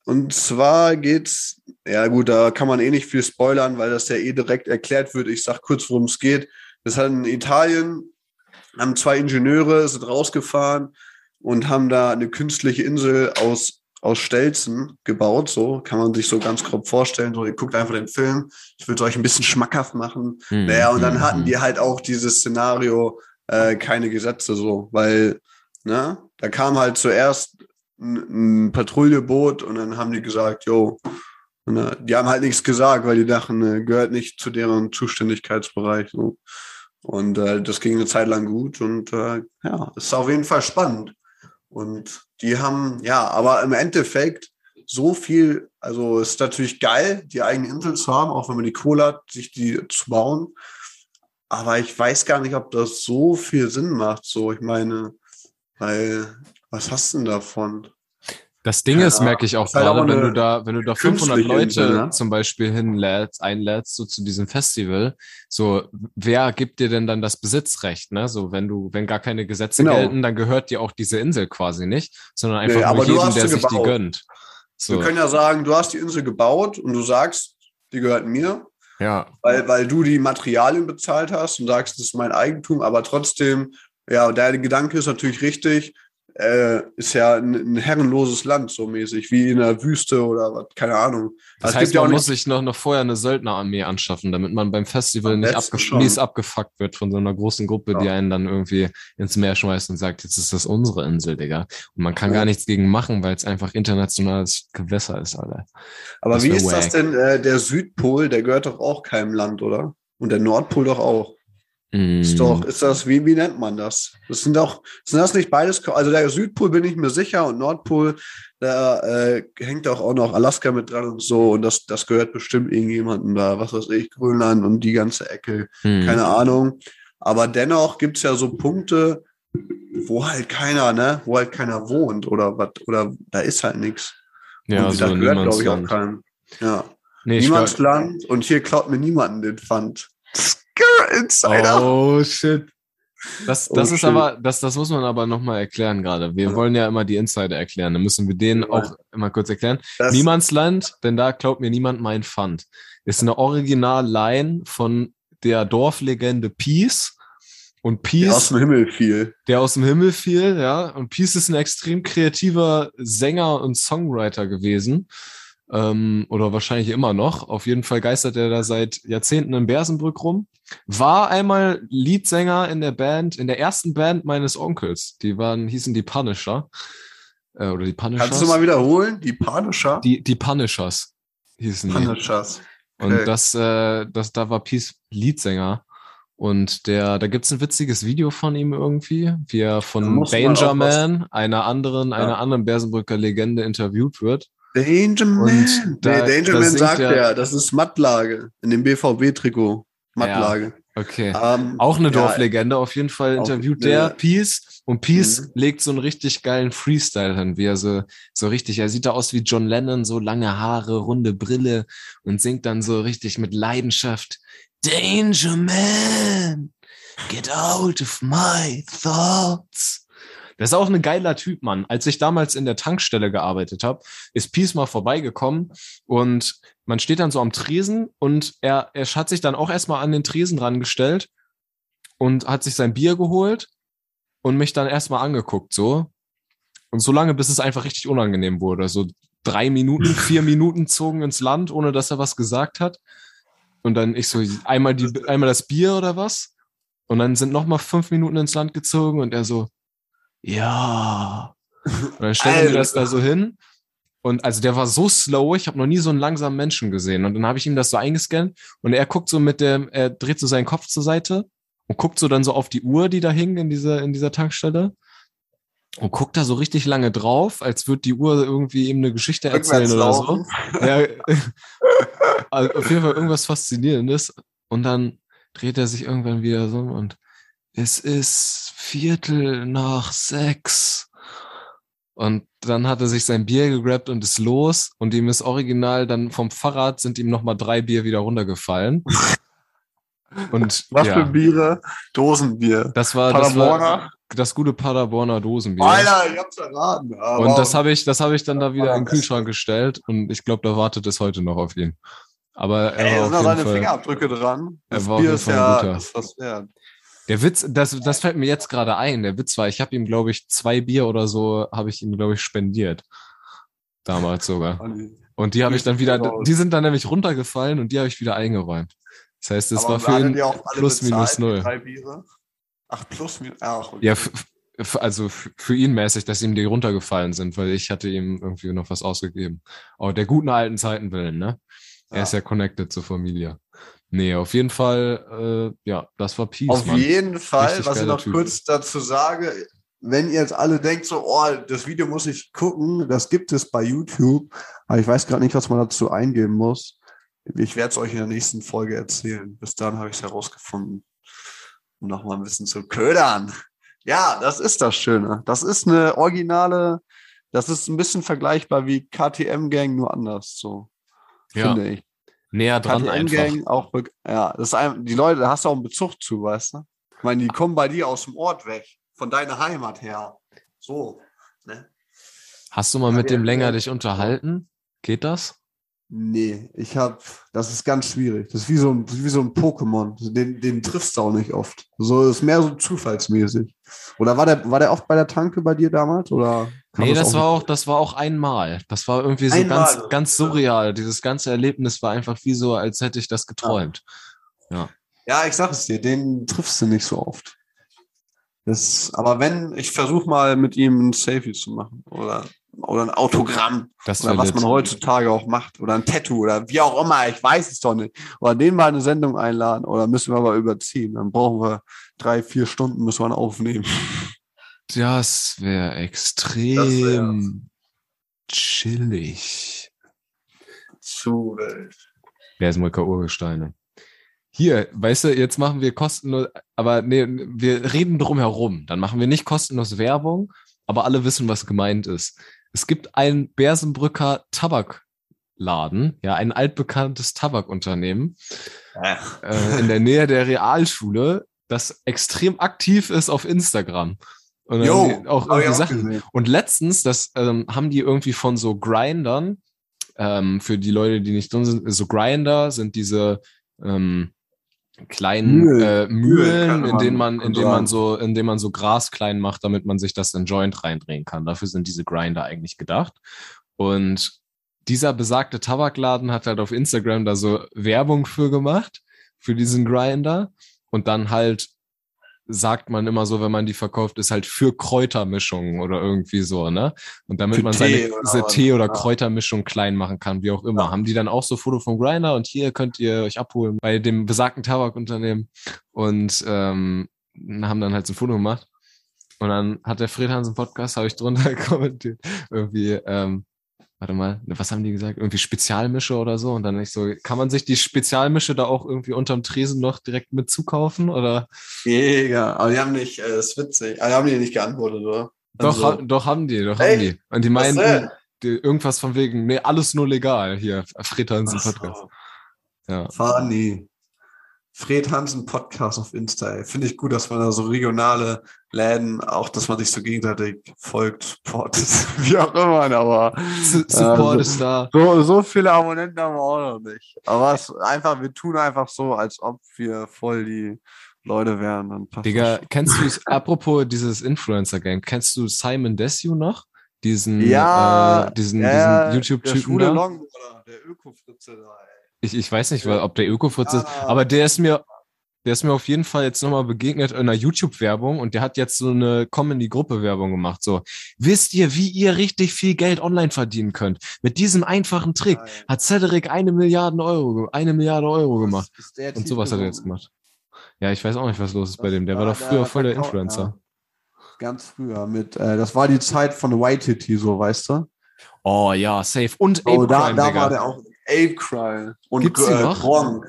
Und zwar geht's, ja gut, da kann man eh nicht viel spoilern, weil das ja eh direkt erklärt wird. Ich sag kurz, worum es geht. Das hat in Italien, haben zwei Ingenieure, sind rausgefahren und haben da eine künstliche Insel aus, aus Stelzen gebaut. So kann man sich so ganz grob vorstellen. So, ihr guckt einfach den Film. Ich will es euch ein bisschen schmackhaft machen. Hm, Naja, und dann hm, hatten hm. die halt auch dieses Szenario, äh, keine Gesetze so, weil, ne, da kam halt zuerst ein, ein Patrouilleboot und dann haben die gesagt, und, äh, die haben halt nichts gesagt, weil die dachten, äh, gehört nicht zu deren Zuständigkeitsbereich. So. Und äh, das ging eine Zeit lang gut und äh, ja, ist auf jeden Fall spannend. Und die haben, ja, aber im Endeffekt so viel, also es ist natürlich geil, die eigene Insel zu haben, auch wenn man die Kohle hat, sich die zu bauen. Aber ich weiß gar nicht, ob das so viel Sinn macht. So, ich meine, weil, was hast du denn davon? Das Ding Ja, ist, merke ich auch gerade, wenn du da, wenn du da 500 künstliche Leute Insel, ne? zum Beispiel hinlädst, einlädst, so zu diesem Festival, so, wer gibt dir denn dann das Besitzrecht, ne? So, wenn du, wenn gar keine Gesetze Genau. gelten, dann gehört dir auch diese Insel quasi nicht, sondern einfach Nee, nur jedem, der sich die gebaut. gönnt. Wir So, können ja sagen, du hast die Insel gebaut und du sagst, die gehört mir, ja, weil, weil du die Materialien bezahlt hast und sagst, das ist mein Eigentum, aber trotzdem, ja, dein Gedanke ist natürlich richtig, äh, ist ja ein, ein herrenloses Land, so mäßig, wie in der Wüste oder was, keine Ahnung. Das es heißt, gibt ja man muss sich noch, noch vorher eine Söldnerarmee anschaffen, damit man beim Festival nicht besten abge schon. mies abgefuckt wird von so einer großen Gruppe, die Ja. einen dann irgendwie ins Meer schmeißt und sagt, jetzt ist das unsere Insel, Digga. Und man kann Ja. gar nichts gegen machen, weil es einfach internationales Gewässer ist, Alter. aber das wie ist das wack. denn, äh, der Südpol, der gehört doch auch keinem Land, oder? Und der Nordpol doch auch. Ist Mm. doch, ist das, wie, wie nennt man das? Das sind doch, sind das nicht beides, also der Südpol bin ich mir sicher und Nordpol, da äh, hängt auch noch Alaska mit dran und so und das, das gehört bestimmt irgendjemandem da, was weiß ich, Grönland und die ganze Ecke, Mm. keine Ahnung. Aber dennoch gibt's ja so Punkte, wo halt keiner, ne, wo halt keiner wohnt oder was, oder da ist halt nichts. Ja, und so das gehört, glaube ich, auch Niemandsland. keinem. Ja. Nee, ich Niemands glaub- Land und hier klaut mir niemanden den Pfand. Skrr, Insider. Oh shit. Das, Oh, das ist shit. aber, das, das muss man aber nochmal erklären gerade. Wir Ja. wollen ja immer die Insider erklären. Dann müssen wir den Ja. auch immer kurz erklären. Das- Niemandsland, denn da klaut mir niemand mein Pfand. Ist eine Original-Line von der Dorflegende Peace. Und der aus Peace, dem Himmel fiel. der aus dem Himmel fiel, ja. Und Peace ist ein extrem kreativer Sänger und Songwriter gewesen. Ähm, oder wahrscheinlich immer noch. Auf jeden Fall geistert er da seit Jahrzehnten in Bersenbrück rum. War einmal Leadsänger in der Band, in der ersten Band meines Onkels. Die waren, hießen die Punisher. Äh, oder die Punishers. Kannst du mal wiederholen? Die Punisher? Die, die Punishers hießen die. Punishers. Und Okay. das, äh, das, da war Peace Leadsänger. Und der, da gibt's ein witziges Video von ihm irgendwie, wie er von Danger Man, einer anderen, einer anderen Bersenbrücker Legende interviewt wird. Danger Man. Da- nee, Danger da Man sagt er- er, das ist Mattlage in dem BVB-Trikot. Mattlage. Okay. Ähm, Auch eine ja, Dorflegende, auf jeden Fall interviewt der Peace und Peace Mhm. legt so einen richtig geilen Freestyle hin, wie er so, so richtig, er sieht da aus wie John Lennon, so lange Haare, runde Brille und singt dann so richtig mit Leidenschaft. Danger Man, get out of my thoughts. Das ist auch ein geiler Typ, Mann. Als ich damals in der Tankstelle gearbeitet habe, ist Peace mal vorbeigekommen und man steht dann so am Tresen und er, er hat sich dann auch erstmal an den Tresen rangestellt und hat sich sein Bier geholt und mich dann erstmal angeguckt, so. Und so lange, bis es einfach richtig unangenehm wurde. So drei Minuten, vier Minuten zogen ins Land, ohne dass er was gesagt hat. Und dann ich so, einmal, die, einmal das Bier oder was? Und dann sind noch mal fünf Minuten ins Land gezogen und er so, ja. Und dann stellt er mir das da so hin. Und also der war so slow, ich habe noch nie so einen langsamen Menschen gesehen. Und dann habe ich ihm das so eingescannt und er guckt so mit dem, er dreht so seinen Kopf zur Seite und guckt so dann so auf die Uhr, die da hing in dieser, in dieser Tankstelle. Und guckt da so richtig lange drauf, als würde die Uhr irgendwie ihm eine Geschichte erzählen oder so. Ja, also auf jeden Fall irgendwas Faszinierendes. Und dann dreht er sich irgendwann wieder so und es ist Viertel nach sechs. Und dann hat er sich sein Bier gegrabt und ist los. Und ihm ist original dann vom Fahrrad sind ihm nochmal drei Bier wieder runtergefallen. Und Was für ja, Biere? Dosenbier. das war, das war das gute Paderborner Dosenbier. Alter, ich hab's erraten. Aber Und das habe ich, das habe ich dann da wieder war in den das Kühlschrank gestellt und ich glaube, da wartet es heute noch auf ihn. Aber er Ey, war da sind noch auf seine jeden Fall, Fingerabdrücke dran. Er Das war auf Bier jeden ist Fall ein ja guter. ist was wert. Der Witz, das, das fällt mir jetzt gerade ein. Der Witz war, ich habe ihm, glaube ich, zwei Bier oder so, habe ich ihm, glaube ich, spendiert. Damals sogar. Und die habe ich dann wieder, die sind dann nämlich runtergefallen und die habe ich wieder eingeräumt. Das heißt, es war für ihn plus minus bezahlt, die null. Drei Biere? Ach, plus minus. Ach, okay. Ja, also für ihn mäßig, dass ihm die runtergefallen sind, weil ich hatte ihm irgendwie noch was ausgegeben. Oh, der guten alten Zeiten willen, ne? Er Ja. ist ja connected zur Familie. Nee, auf jeden Fall, äh, ja, das war Peace, Auf Mann. jeden Fall, Richtig was ich noch Typ. kurz dazu sage, wenn ihr jetzt alle denkt, so, oh, das Video muss ich gucken, das gibt es bei YouTube, aber ich weiß gerade nicht, was man dazu eingeben muss. Ich werde es euch in der nächsten Folge erzählen. Bis dann habe ich es herausgefunden, um nochmal ein bisschen zu ködern. Ja, das ist das Schöne. Das ist eine originale, das ist ein bisschen vergleichbar wie KTM Gang, nur anders, so Ja, finde ich. Näher dran einfach. Auch, ja, das ist ein, die Leute, da hast du auch einen Bezug zu, weißt du? Ich meine, die kommen bei dir aus dem Ort weg, von deiner Heimat her. So, ne? Hast du mal Ja, mit dem länger dich unterhalten? Geht das? Nee, ich hab, das ist ganz schwierig. Das ist wie so ein, wie so ein Pokémon. Den, den triffst du auch nicht oft. So ist mehr so zufallsmäßig. Oder war der, war der oft bei der Tanke bei dir damals? Oder kam Nee, das war auch, das war auch einmal. Das war irgendwie so Einmal, ganz, ganz surreal. Dieses ganze Erlebnis war einfach wie so, als hätte ich das geträumt. Ja, ich sag es dir, den triffst du nicht so oft. Das, aber wenn, ich versuche mal mit ihm ein Selfie zu machen. Oder, oder ein Autogramm. Das Oder was man heutzutage auch macht. Oder ein Tattoo oder wie auch immer, ich weiß es doch nicht. Oder den mal eine Sendung einladen oder müssen wir aber überziehen. Dann brauchen wir drei, vier Stunden, müssen wir aufnehmen. Das wäre extrem chillig. Zu wild. Bersenbrücker Urgesteine. hier, weißt du, jetzt machen wir kostenlos, aber nee, wir reden drum herum. Dann machen wir nicht kostenlos Werbung, aber alle wissen, was gemeint ist. Es gibt ein Bersenbrücker Tabakladen, ja, ein altbekanntes Tabakunternehmen äh, in der Nähe der Realschule, das extrem aktiv ist auf Instagram. Und Jo, auch irgendwie auch Sachen. gesehen. Und letztens, das ähm, haben die irgendwie von so Grindern, ähm, für die Leute, die nicht drin sind, so Grinder sind diese ähm, kleinen Mühlen. äh, Mühlen in denen man, in denen man so, in denen man so Gras klein macht, damit man sich das in Joint reindrehen kann. Dafür sind diese Grinder eigentlich gedacht. Und dieser besagte Tabakladen hat halt auf Instagram da so Werbung für gemacht, für diesen Grinder. Und dann halt sagt man immer so, wenn man die verkauft, ist halt für Kräutermischungen oder irgendwie so, ne? Und damit Für man Tee seine was, Tee- oder ja. Kräutermischung klein machen kann, wie auch immer. Ja. Haben die dann auch so Foto vom Grinder und hier könnt ihr euch abholen bei dem besagten Tabakunternehmen und ähm, haben dann halt so ein Foto gemacht. Und dann hat der Fred Hansen Podcast, habe ich drunter kommentiert, irgendwie, ähm, warte mal, was haben die gesagt? Irgendwie Spezialmische oder so. Und dann ich so, kann man sich die Spezialmische da auch irgendwie unterm Tresen noch direkt mit zukaufen? Oder? Mega. Aber die haben nicht, äh, das ist witzig. Aber die haben die nicht geantwortet, oder? Doch, Also, ha doch haben die, doch Echt? haben die. Und die die, irgendwas von wegen, nee, alles nur legal hier, Fred Hansen Ach so. Podcast. Ja. Funny. Fred Hansen Podcast auf Insta. ey. Finde ich gut, dass man da so regionale Läden, auch dass man sich so gegenseitig folgt, supportet, wie auch immer, aber Su- Support Also- ist da. so, so viele Abonnenten haben wir auch noch nicht. Aber es einfach, wir tun einfach so, als ob wir voll die Leute wären. Dann passt Digga, das. kennst du, apropos dieses Influencer-Game, kennst du Simon Desue noch? Diesen, Ja, äh, diesen, Ja, diesen der YouTube-Typen? Longboarder, der Öko-Fritze da, ey. Ich, ich weiß nicht, weil, ob der Ökofutz ist, Ah. aber der ist mir, der ist mir auf jeden Fall jetzt nochmal begegnet in einer YouTube-Werbung und der hat jetzt so eine Comedy-Gruppe-Werbung gemacht. So, wisst ihr, wie ihr richtig viel Geld online verdienen könnt? Mit diesem einfachen Trick Geil. hat Cedric eine Milliarde Euro, eine Milliarde Euro gemacht. Und sowas hat er jetzt gemacht. Ja, ich weiß auch nicht, was los ist bei Das dem. Der war war doch früher der voll der Influencer. ja. Ganz früher mit, äh, das war die Zeit von Whitey, so, weißt du? Oh ja, safe. Und Oh, Ape da, Crime, da war der auch Ape Crime. Und Gibt's die äh, noch? Gronk.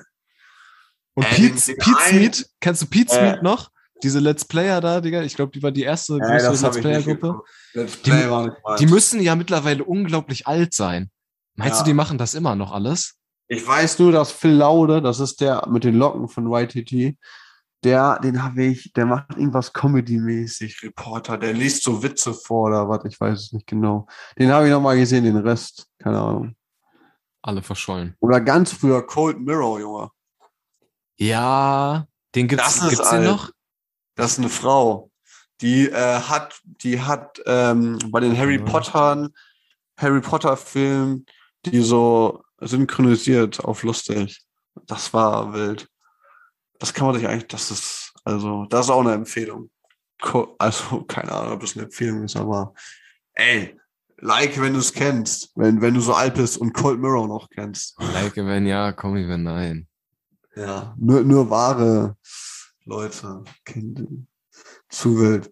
Und Äh, Pete, den- den Pete Smith, kennst du Pete Äh. Smith noch? Diese Let's Player da, Digga. Ich glaube, die war die erste Äh, größere das Let's Player-Gruppe. geguckt. Let's Play war nicht meins. Die müssen ja mittlerweile unglaublich alt sein. Meinst Ja. du, die machen das immer noch alles? Ich weiß nur, dass Phil Laude, das ist der mit den Locken von YTT, der, den habe ich, der macht irgendwas Comedy-mäßig, Reporter, der liest so Witze vor oder was, ich weiß es nicht genau. Den habe ich noch mal gesehen, den Rest, keine Ahnung. Alle verschollen. Oder ganz früher Cold Mirror, Junge. Ja, den gibt's, Das gibt's den noch? Das ist eine Frau. Die äh, hat, die hat ähm, bei den Harry Ja. Pottern, Harry Potter Filmen, die so synchronisiert auf lustig. Das war wild. Das kann man sich eigentlich, das ist, also, das ist auch eine Empfehlung. Also, keine Ahnung, ob das eine Empfehlung ist, aber ey, like, wenn du es kennst. Wenn, wenn du so alt bist und Cold Mirror noch kennst. Like, wenn ja, komm, wenn nein. Ja, nur, nur wahre Leute kennen. Zu wild.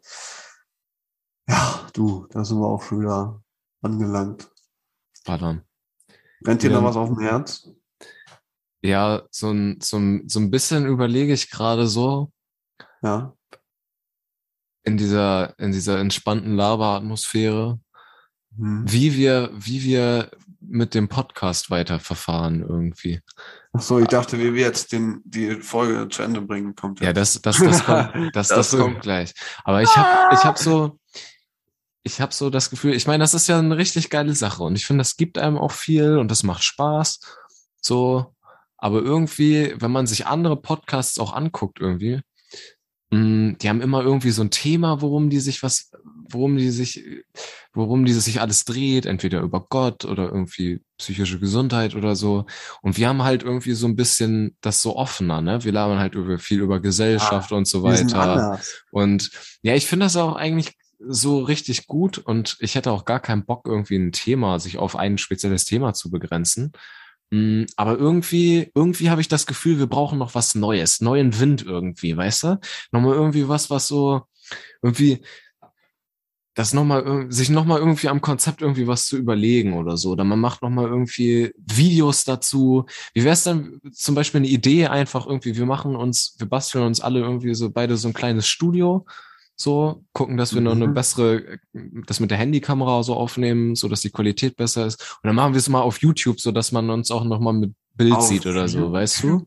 Ja, du, da sind wir auch schon wieder angelangt. Pardon. Brennt dir Ja. noch was auf dem Herz? Ja, so ein, so ein, so ein bisschen überlege ich gerade so Ja. in dieser, in dieser entspannten Laberatmosphäre, Hm. wie wir, wie wir mit dem Podcast weiterverfahren irgendwie. Ach so, ich dachte, wie wir jetzt den, die Folge zu Ende bringen, kommt Ja, das, das, das kommt, das, das, Das kommt gleich. Aber ich habe, ich habe so, ich habe so das Gefühl, ich meine, das ist ja eine richtig geile Sache und ich finde, das gibt einem auch viel und das macht Spaß. So, aber irgendwie, wenn man sich andere Podcasts auch anguckt, irgendwie, die haben immer irgendwie so ein Thema, worum die sich was, worum die sich, worum die sich alles dreht, entweder über Gott oder irgendwie psychische Gesundheit oder so. Und wir haben halt irgendwie so ein bisschen das so offener, ne? Wir labern halt über viel über Gesellschaft und so Wir sind weiter. Und ja, ich finde das auch eigentlich so richtig gut und ich hätte auch gar keinen Bock, irgendwie ein Thema, sich auf ein spezielles Thema zu begrenzen. Mm, Aber irgendwie, irgendwie habe ich das Gefühl, wir brauchen noch was Neues, neuen Wind irgendwie, weißt du? Nochmal irgendwie was, was so, irgendwie, das noch mal, sich nochmal irgendwie am Konzept irgendwie was zu überlegen oder so. Oder man macht nochmal irgendwie Videos dazu. Wie wäre es dann zum Beispiel eine Idee einfach irgendwie, wir machen uns, wir basteln uns alle irgendwie so beide so ein kleines Studio, so gucken, dass wir noch eine Mhm. bessere, das mit der Handykamera so aufnehmen, so dass die Qualität besser ist. Und dann machen wir es mal auf YouTube, so dass man uns auch nochmal mit Bild Auf sieht oder so, weißt du?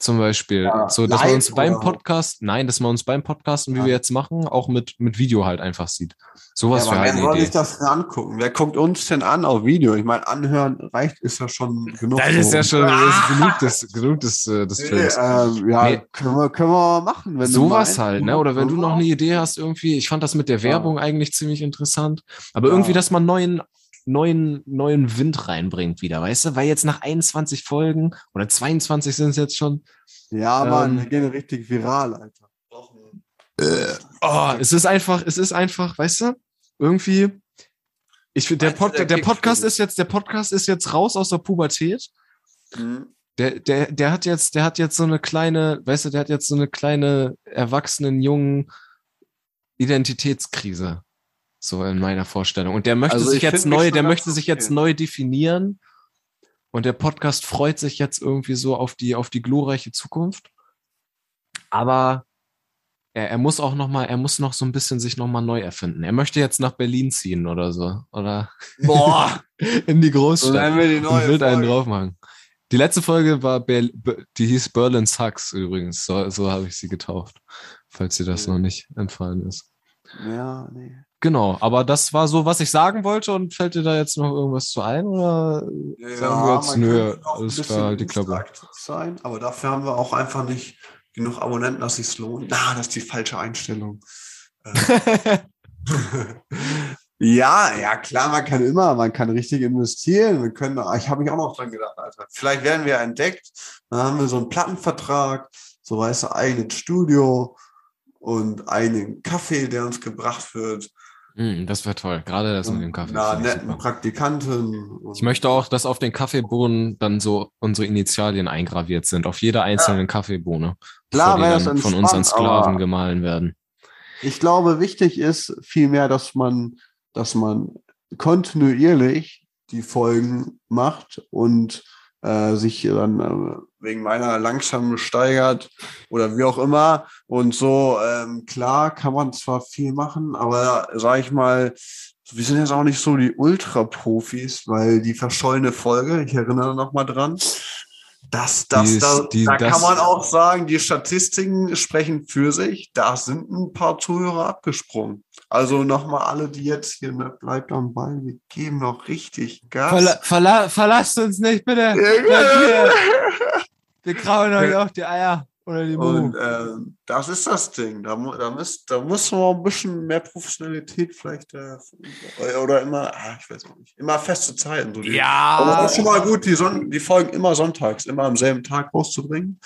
Zum Beispiel, Ja, so dass man uns beim Podcast, nein, dass man uns beim Podcasten, wie Ja. wir jetzt machen, auch mit, mit Video halt einfach sieht. Sowas Ja, aber halt wer eine soll sich das denn angucken? Wer guckt uns denn an auf Video? Ich meine, anhören reicht, ist ja schon genug. Das ist ja schon das ist genug des, genug des, äh, des Nee, Films. ähm, ja, Nee. können, wir, können wir machen. Wenn Sowas halt, ne? Oder wenn du noch eine Idee hast, irgendwie, ich fand das mit der Werbung eigentlich ziemlich interessant. Aber irgendwie, dass man neuen, neuen, neuen Wind reinbringt wieder, weißt du? Weil jetzt nach 21 Folgen oder 22 sind es jetzt schon, Ja, Mann, Ähm, wir gehen richtig viral, Alter. Äh, oh, es ist einfach, es ist einfach, weißt du? Irgendwie, ich finde, der, Pod, der der Podcast ist jetzt, der Podcast ist jetzt raus aus der Pubertät. hm. Der, der, der hat jetzt, der hat jetzt so eine kleine, weißt du, der hat jetzt so eine kleine erwachsenen jungen Identitätskrise. So in meiner Vorstellung. Und der möchte Also sich ich jetzt neu, der möchte sich jetzt neu definieren. Und der Podcast freut sich jetzt irgendwie so auf die, auf die glorreiche Zukunft. Aber er, er muss auch noch mal, er muss noch so ein bisschen sich noch mal neu erfinden. Er möchte jetzt nach Berlin ziehen oder so. Oder Boah, in die so Großstadt nennen wir die und neue wild einen Folge. drauf machen. Die letzte Folge war, Ber Ber- die hieß Berlin Sucks übrigens. So, so habe ich sie getauft, falls dir das Ja. noch nicht entfallen ist. Ja, nee. Genau, aber das war so, was ich sagen wollte und fällt dir da jetzt noch irgendwas zu ein oder sagen wir jetzt, nö, alles klar, die Klappe. sein, aber dafür haben wir auch einfach nicht genug Abonnenten, dass es lohnt. Na, das ist die falsche Einstellung. Äh, ja, ja, klar, man kann immer, man kann richtig investieren. Wir können, ich habe mich auch noch dran gedacht, Alter. Vielleicht werden wir entdeckt, dann haben wir so einen Plattenvertrag, so weißt du, eigenes Studio und einen Kaffee, der uns gebracht wird. Hm, das wäre toll, gerade das mit und dem Kaffee. Ich netten und- Ich möchte auch, dass auf den Kaffeebohnen dann so unsere Initialien eingraviert sind, auf jeder einzelnen Kaffeebohne. Klar, die dann von uns an entspannt, Sklaven gemahlen werden. Ich glaube, wichtig ist vielmehr, dass man, dass man kontinuierlich die Folgen macht und äh, sich dann äh, wegen meiner langsam steigert oder wie auch immer. Und so, ähm, klar kann man zwar viel machen, aber sag ich mal, wir sind jetzt auch nicht so die Ultra-Profis, weil die verschollene Folge, ich erinnere noch mal dran, das, das, Die da, die- da das- kann man auch sagen, die Statistiken sprechen für sich. Da sind ein paar Zuhörer abgesprungen. Also nochmal alle, die jetzt hier, ne, bleibt am Ball, wir geben noch richtig Gas. Verla verla verlasst uns nicht, bitte. Ja, wir, wir krauen euch auf die Eier oder die Und ähm, das ist das Ding. Da, da, muss, da muss man ein bisschen mehr Professionalität vielleicht äh, oder immer, ah, ich weiß auch nicht, immer feste Zeiten. So die, Aber Ja, das ist schon mal gut, die, Son die Folgen immer sonntags, immer am selben Tag rauszubringen.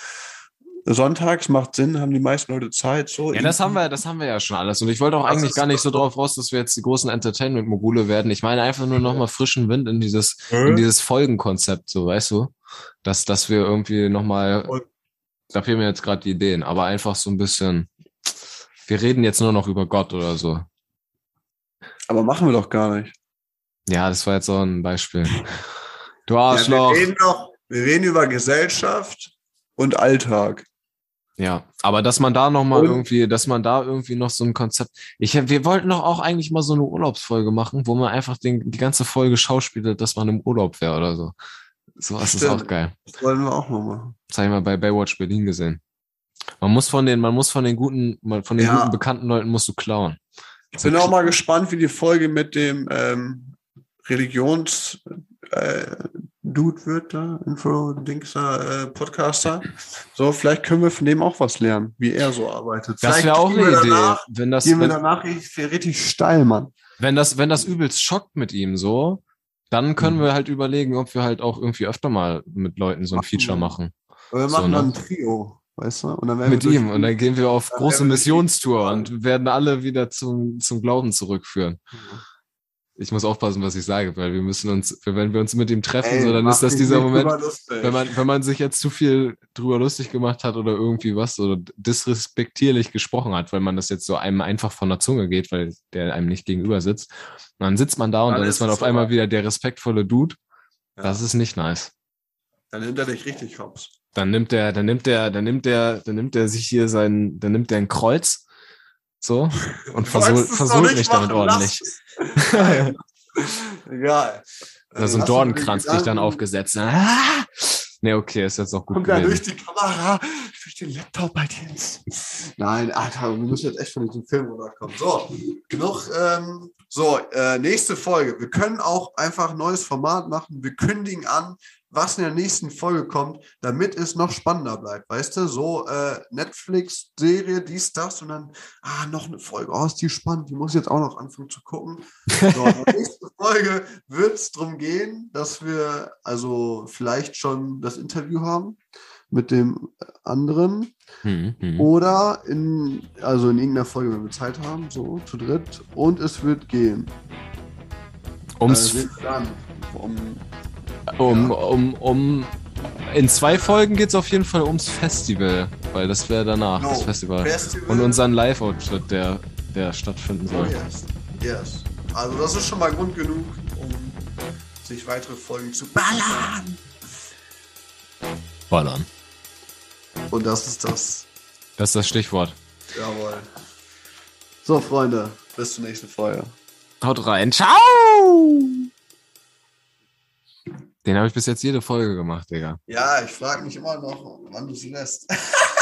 Sonntags macht Sinn, haben die meisten Leute Zeit. So ja, das haben wir, das haben wir ja schon alles. Und ich wollte auch Das eigentlich gar nicht so drauf raus, dass wir jetzt die großen Entertainment-Mogule werden. Ich meine einfach nur nochmal frischen Wind in dieses, in dieses Folgenkonzept, so, weißt du? Dass, dass wir irgendwie nochmal, Und- da fehlen mir jetzt gerade die Ideen, aber einfach so ein bisschen, wir reden jetzt nur noch über Gott oder so. Aber machen wir doch gar nicht. Ja, das war jetzt so ein Beispiel. Du Ja, Arschloch. wir, reden doch, wir reden über Gesellschaft und Alltag. Ja, aber dass man da noch mal Und- irgendwie, dass man da irgendwie noch so ein Konzept. Ich, wir wollten doch auch eigentlich mal so eine Urlaubsfolge machen, wo man einfach den, die ganze Folge schauspielt, dass man im Urlaub wäre oder so. Sowas ist Stimmt. auch geil. Das wollen wir auch mal machen. Das habe ich mal bei Baywatch Berlin gesehen. Man muss von den, man muss von den guten, man- von den Ja. guten bekannten Leuten musst du klauen. Ich bin auch mal gespannt, wie die Folge mit dem ähm, Religions äh, Dude wird da, Info-Dingser, äh, Podcaster. So, vielleicht können wir von dem auch was lernen, wie er so arbeitet. Das wäre auch eine Idee. Danach, Wenn das, gehen wir wenn, danach richtig, richtig steil, Mann. wenn das, wenn das übelst schockt mit ihm so, dann können Mhm. wir halt überlegen, ob wir halt auch irgendwie öfter mal mit Leuten so ein Machen Feature wir. machen. Aber wir So, machen ne? dann ein Trio, weißt du? Und dann werden mit wir ihm. Und dann gehen wir auf große Missionstour und werden alle wieder zum, zum Glauben zurückführen. Ich muss aufpassen, was ich sage, weil wir müssen uns, wenn wir uns mit ihm treffen, Ey, so, dann ist das dieser Moment, wenn man, wenn man sich jetzt zu viel drüber lustig gemacht hat oder irgendwie was oder disrespektierlich gesprochen hat, weil man das jetzt so einem einfach von der Zunge geht, weil der einem nicht gegenüber sitzt. Und dann sitzt man da und Dann dann, ist man auf einmal wieder der respektvolle Dude. Ja. Das ist nicht nice. Dann nimmt er dich richtig hops. Dann nimmt der, dann nimmt der, dann nimmt der, dann nimmt der sich hier sein, dann nimmt der ein Kreuz. So. Und versohlt, nicht mich damit ordentlich. Egal. Da so ein Dornenkranz dich dann aufgesetzt. Ah! Nee, okay, ist jetzt auch gut Kommt da durch gewesen. die Kamera, durch den Laptop bei dir. Nein, Alter, wir müssen jetzt echt von diesem Film runterkommen. So, genug. Ähm, so, äh, nächste Folge. Wir können auch einfach ein neues Format machen. Wir kündigen an, was in der nächsten Folge kommt, damit es noch spannender bleibt. Weißt du, so äh, Netflix-Serie, dies, das und dann, ah, noch eine Folge. Oh, ist die spannend. Die muss ich jetzt auch noch anfangen zu gucken. So, in der nächsten Folge wird es darum gehen, dass wir also vielleicht schon das Interview haben mit dem anderen Hm, hm. oder in, also in irgendeiner Folge, wenn wir Zeit haben, so zu dritt. Und es wird gehen. Ums, Äh, dann um, um, ja. um, um, in zwei Folgen geht es auf jeden Fall ums Festival, weil das wäre danach, No, das Festival. Festival. Und unseren Live-Outfit, der, der stattfinden Oh soll. yes. Yes. Also das ist schon mal Grund genug, um sich weitere Folgen zu ballern. Ballern. Und das ist das. Das ist das Stichwort. Jawohl. So, Freunde, bis zur nächsten Folge. Haut rein. Ciao! Den habe ich bis jetzt jede Folge gemacht, Digga. Ja, ich frage mich immer noch, wann du sie lässt.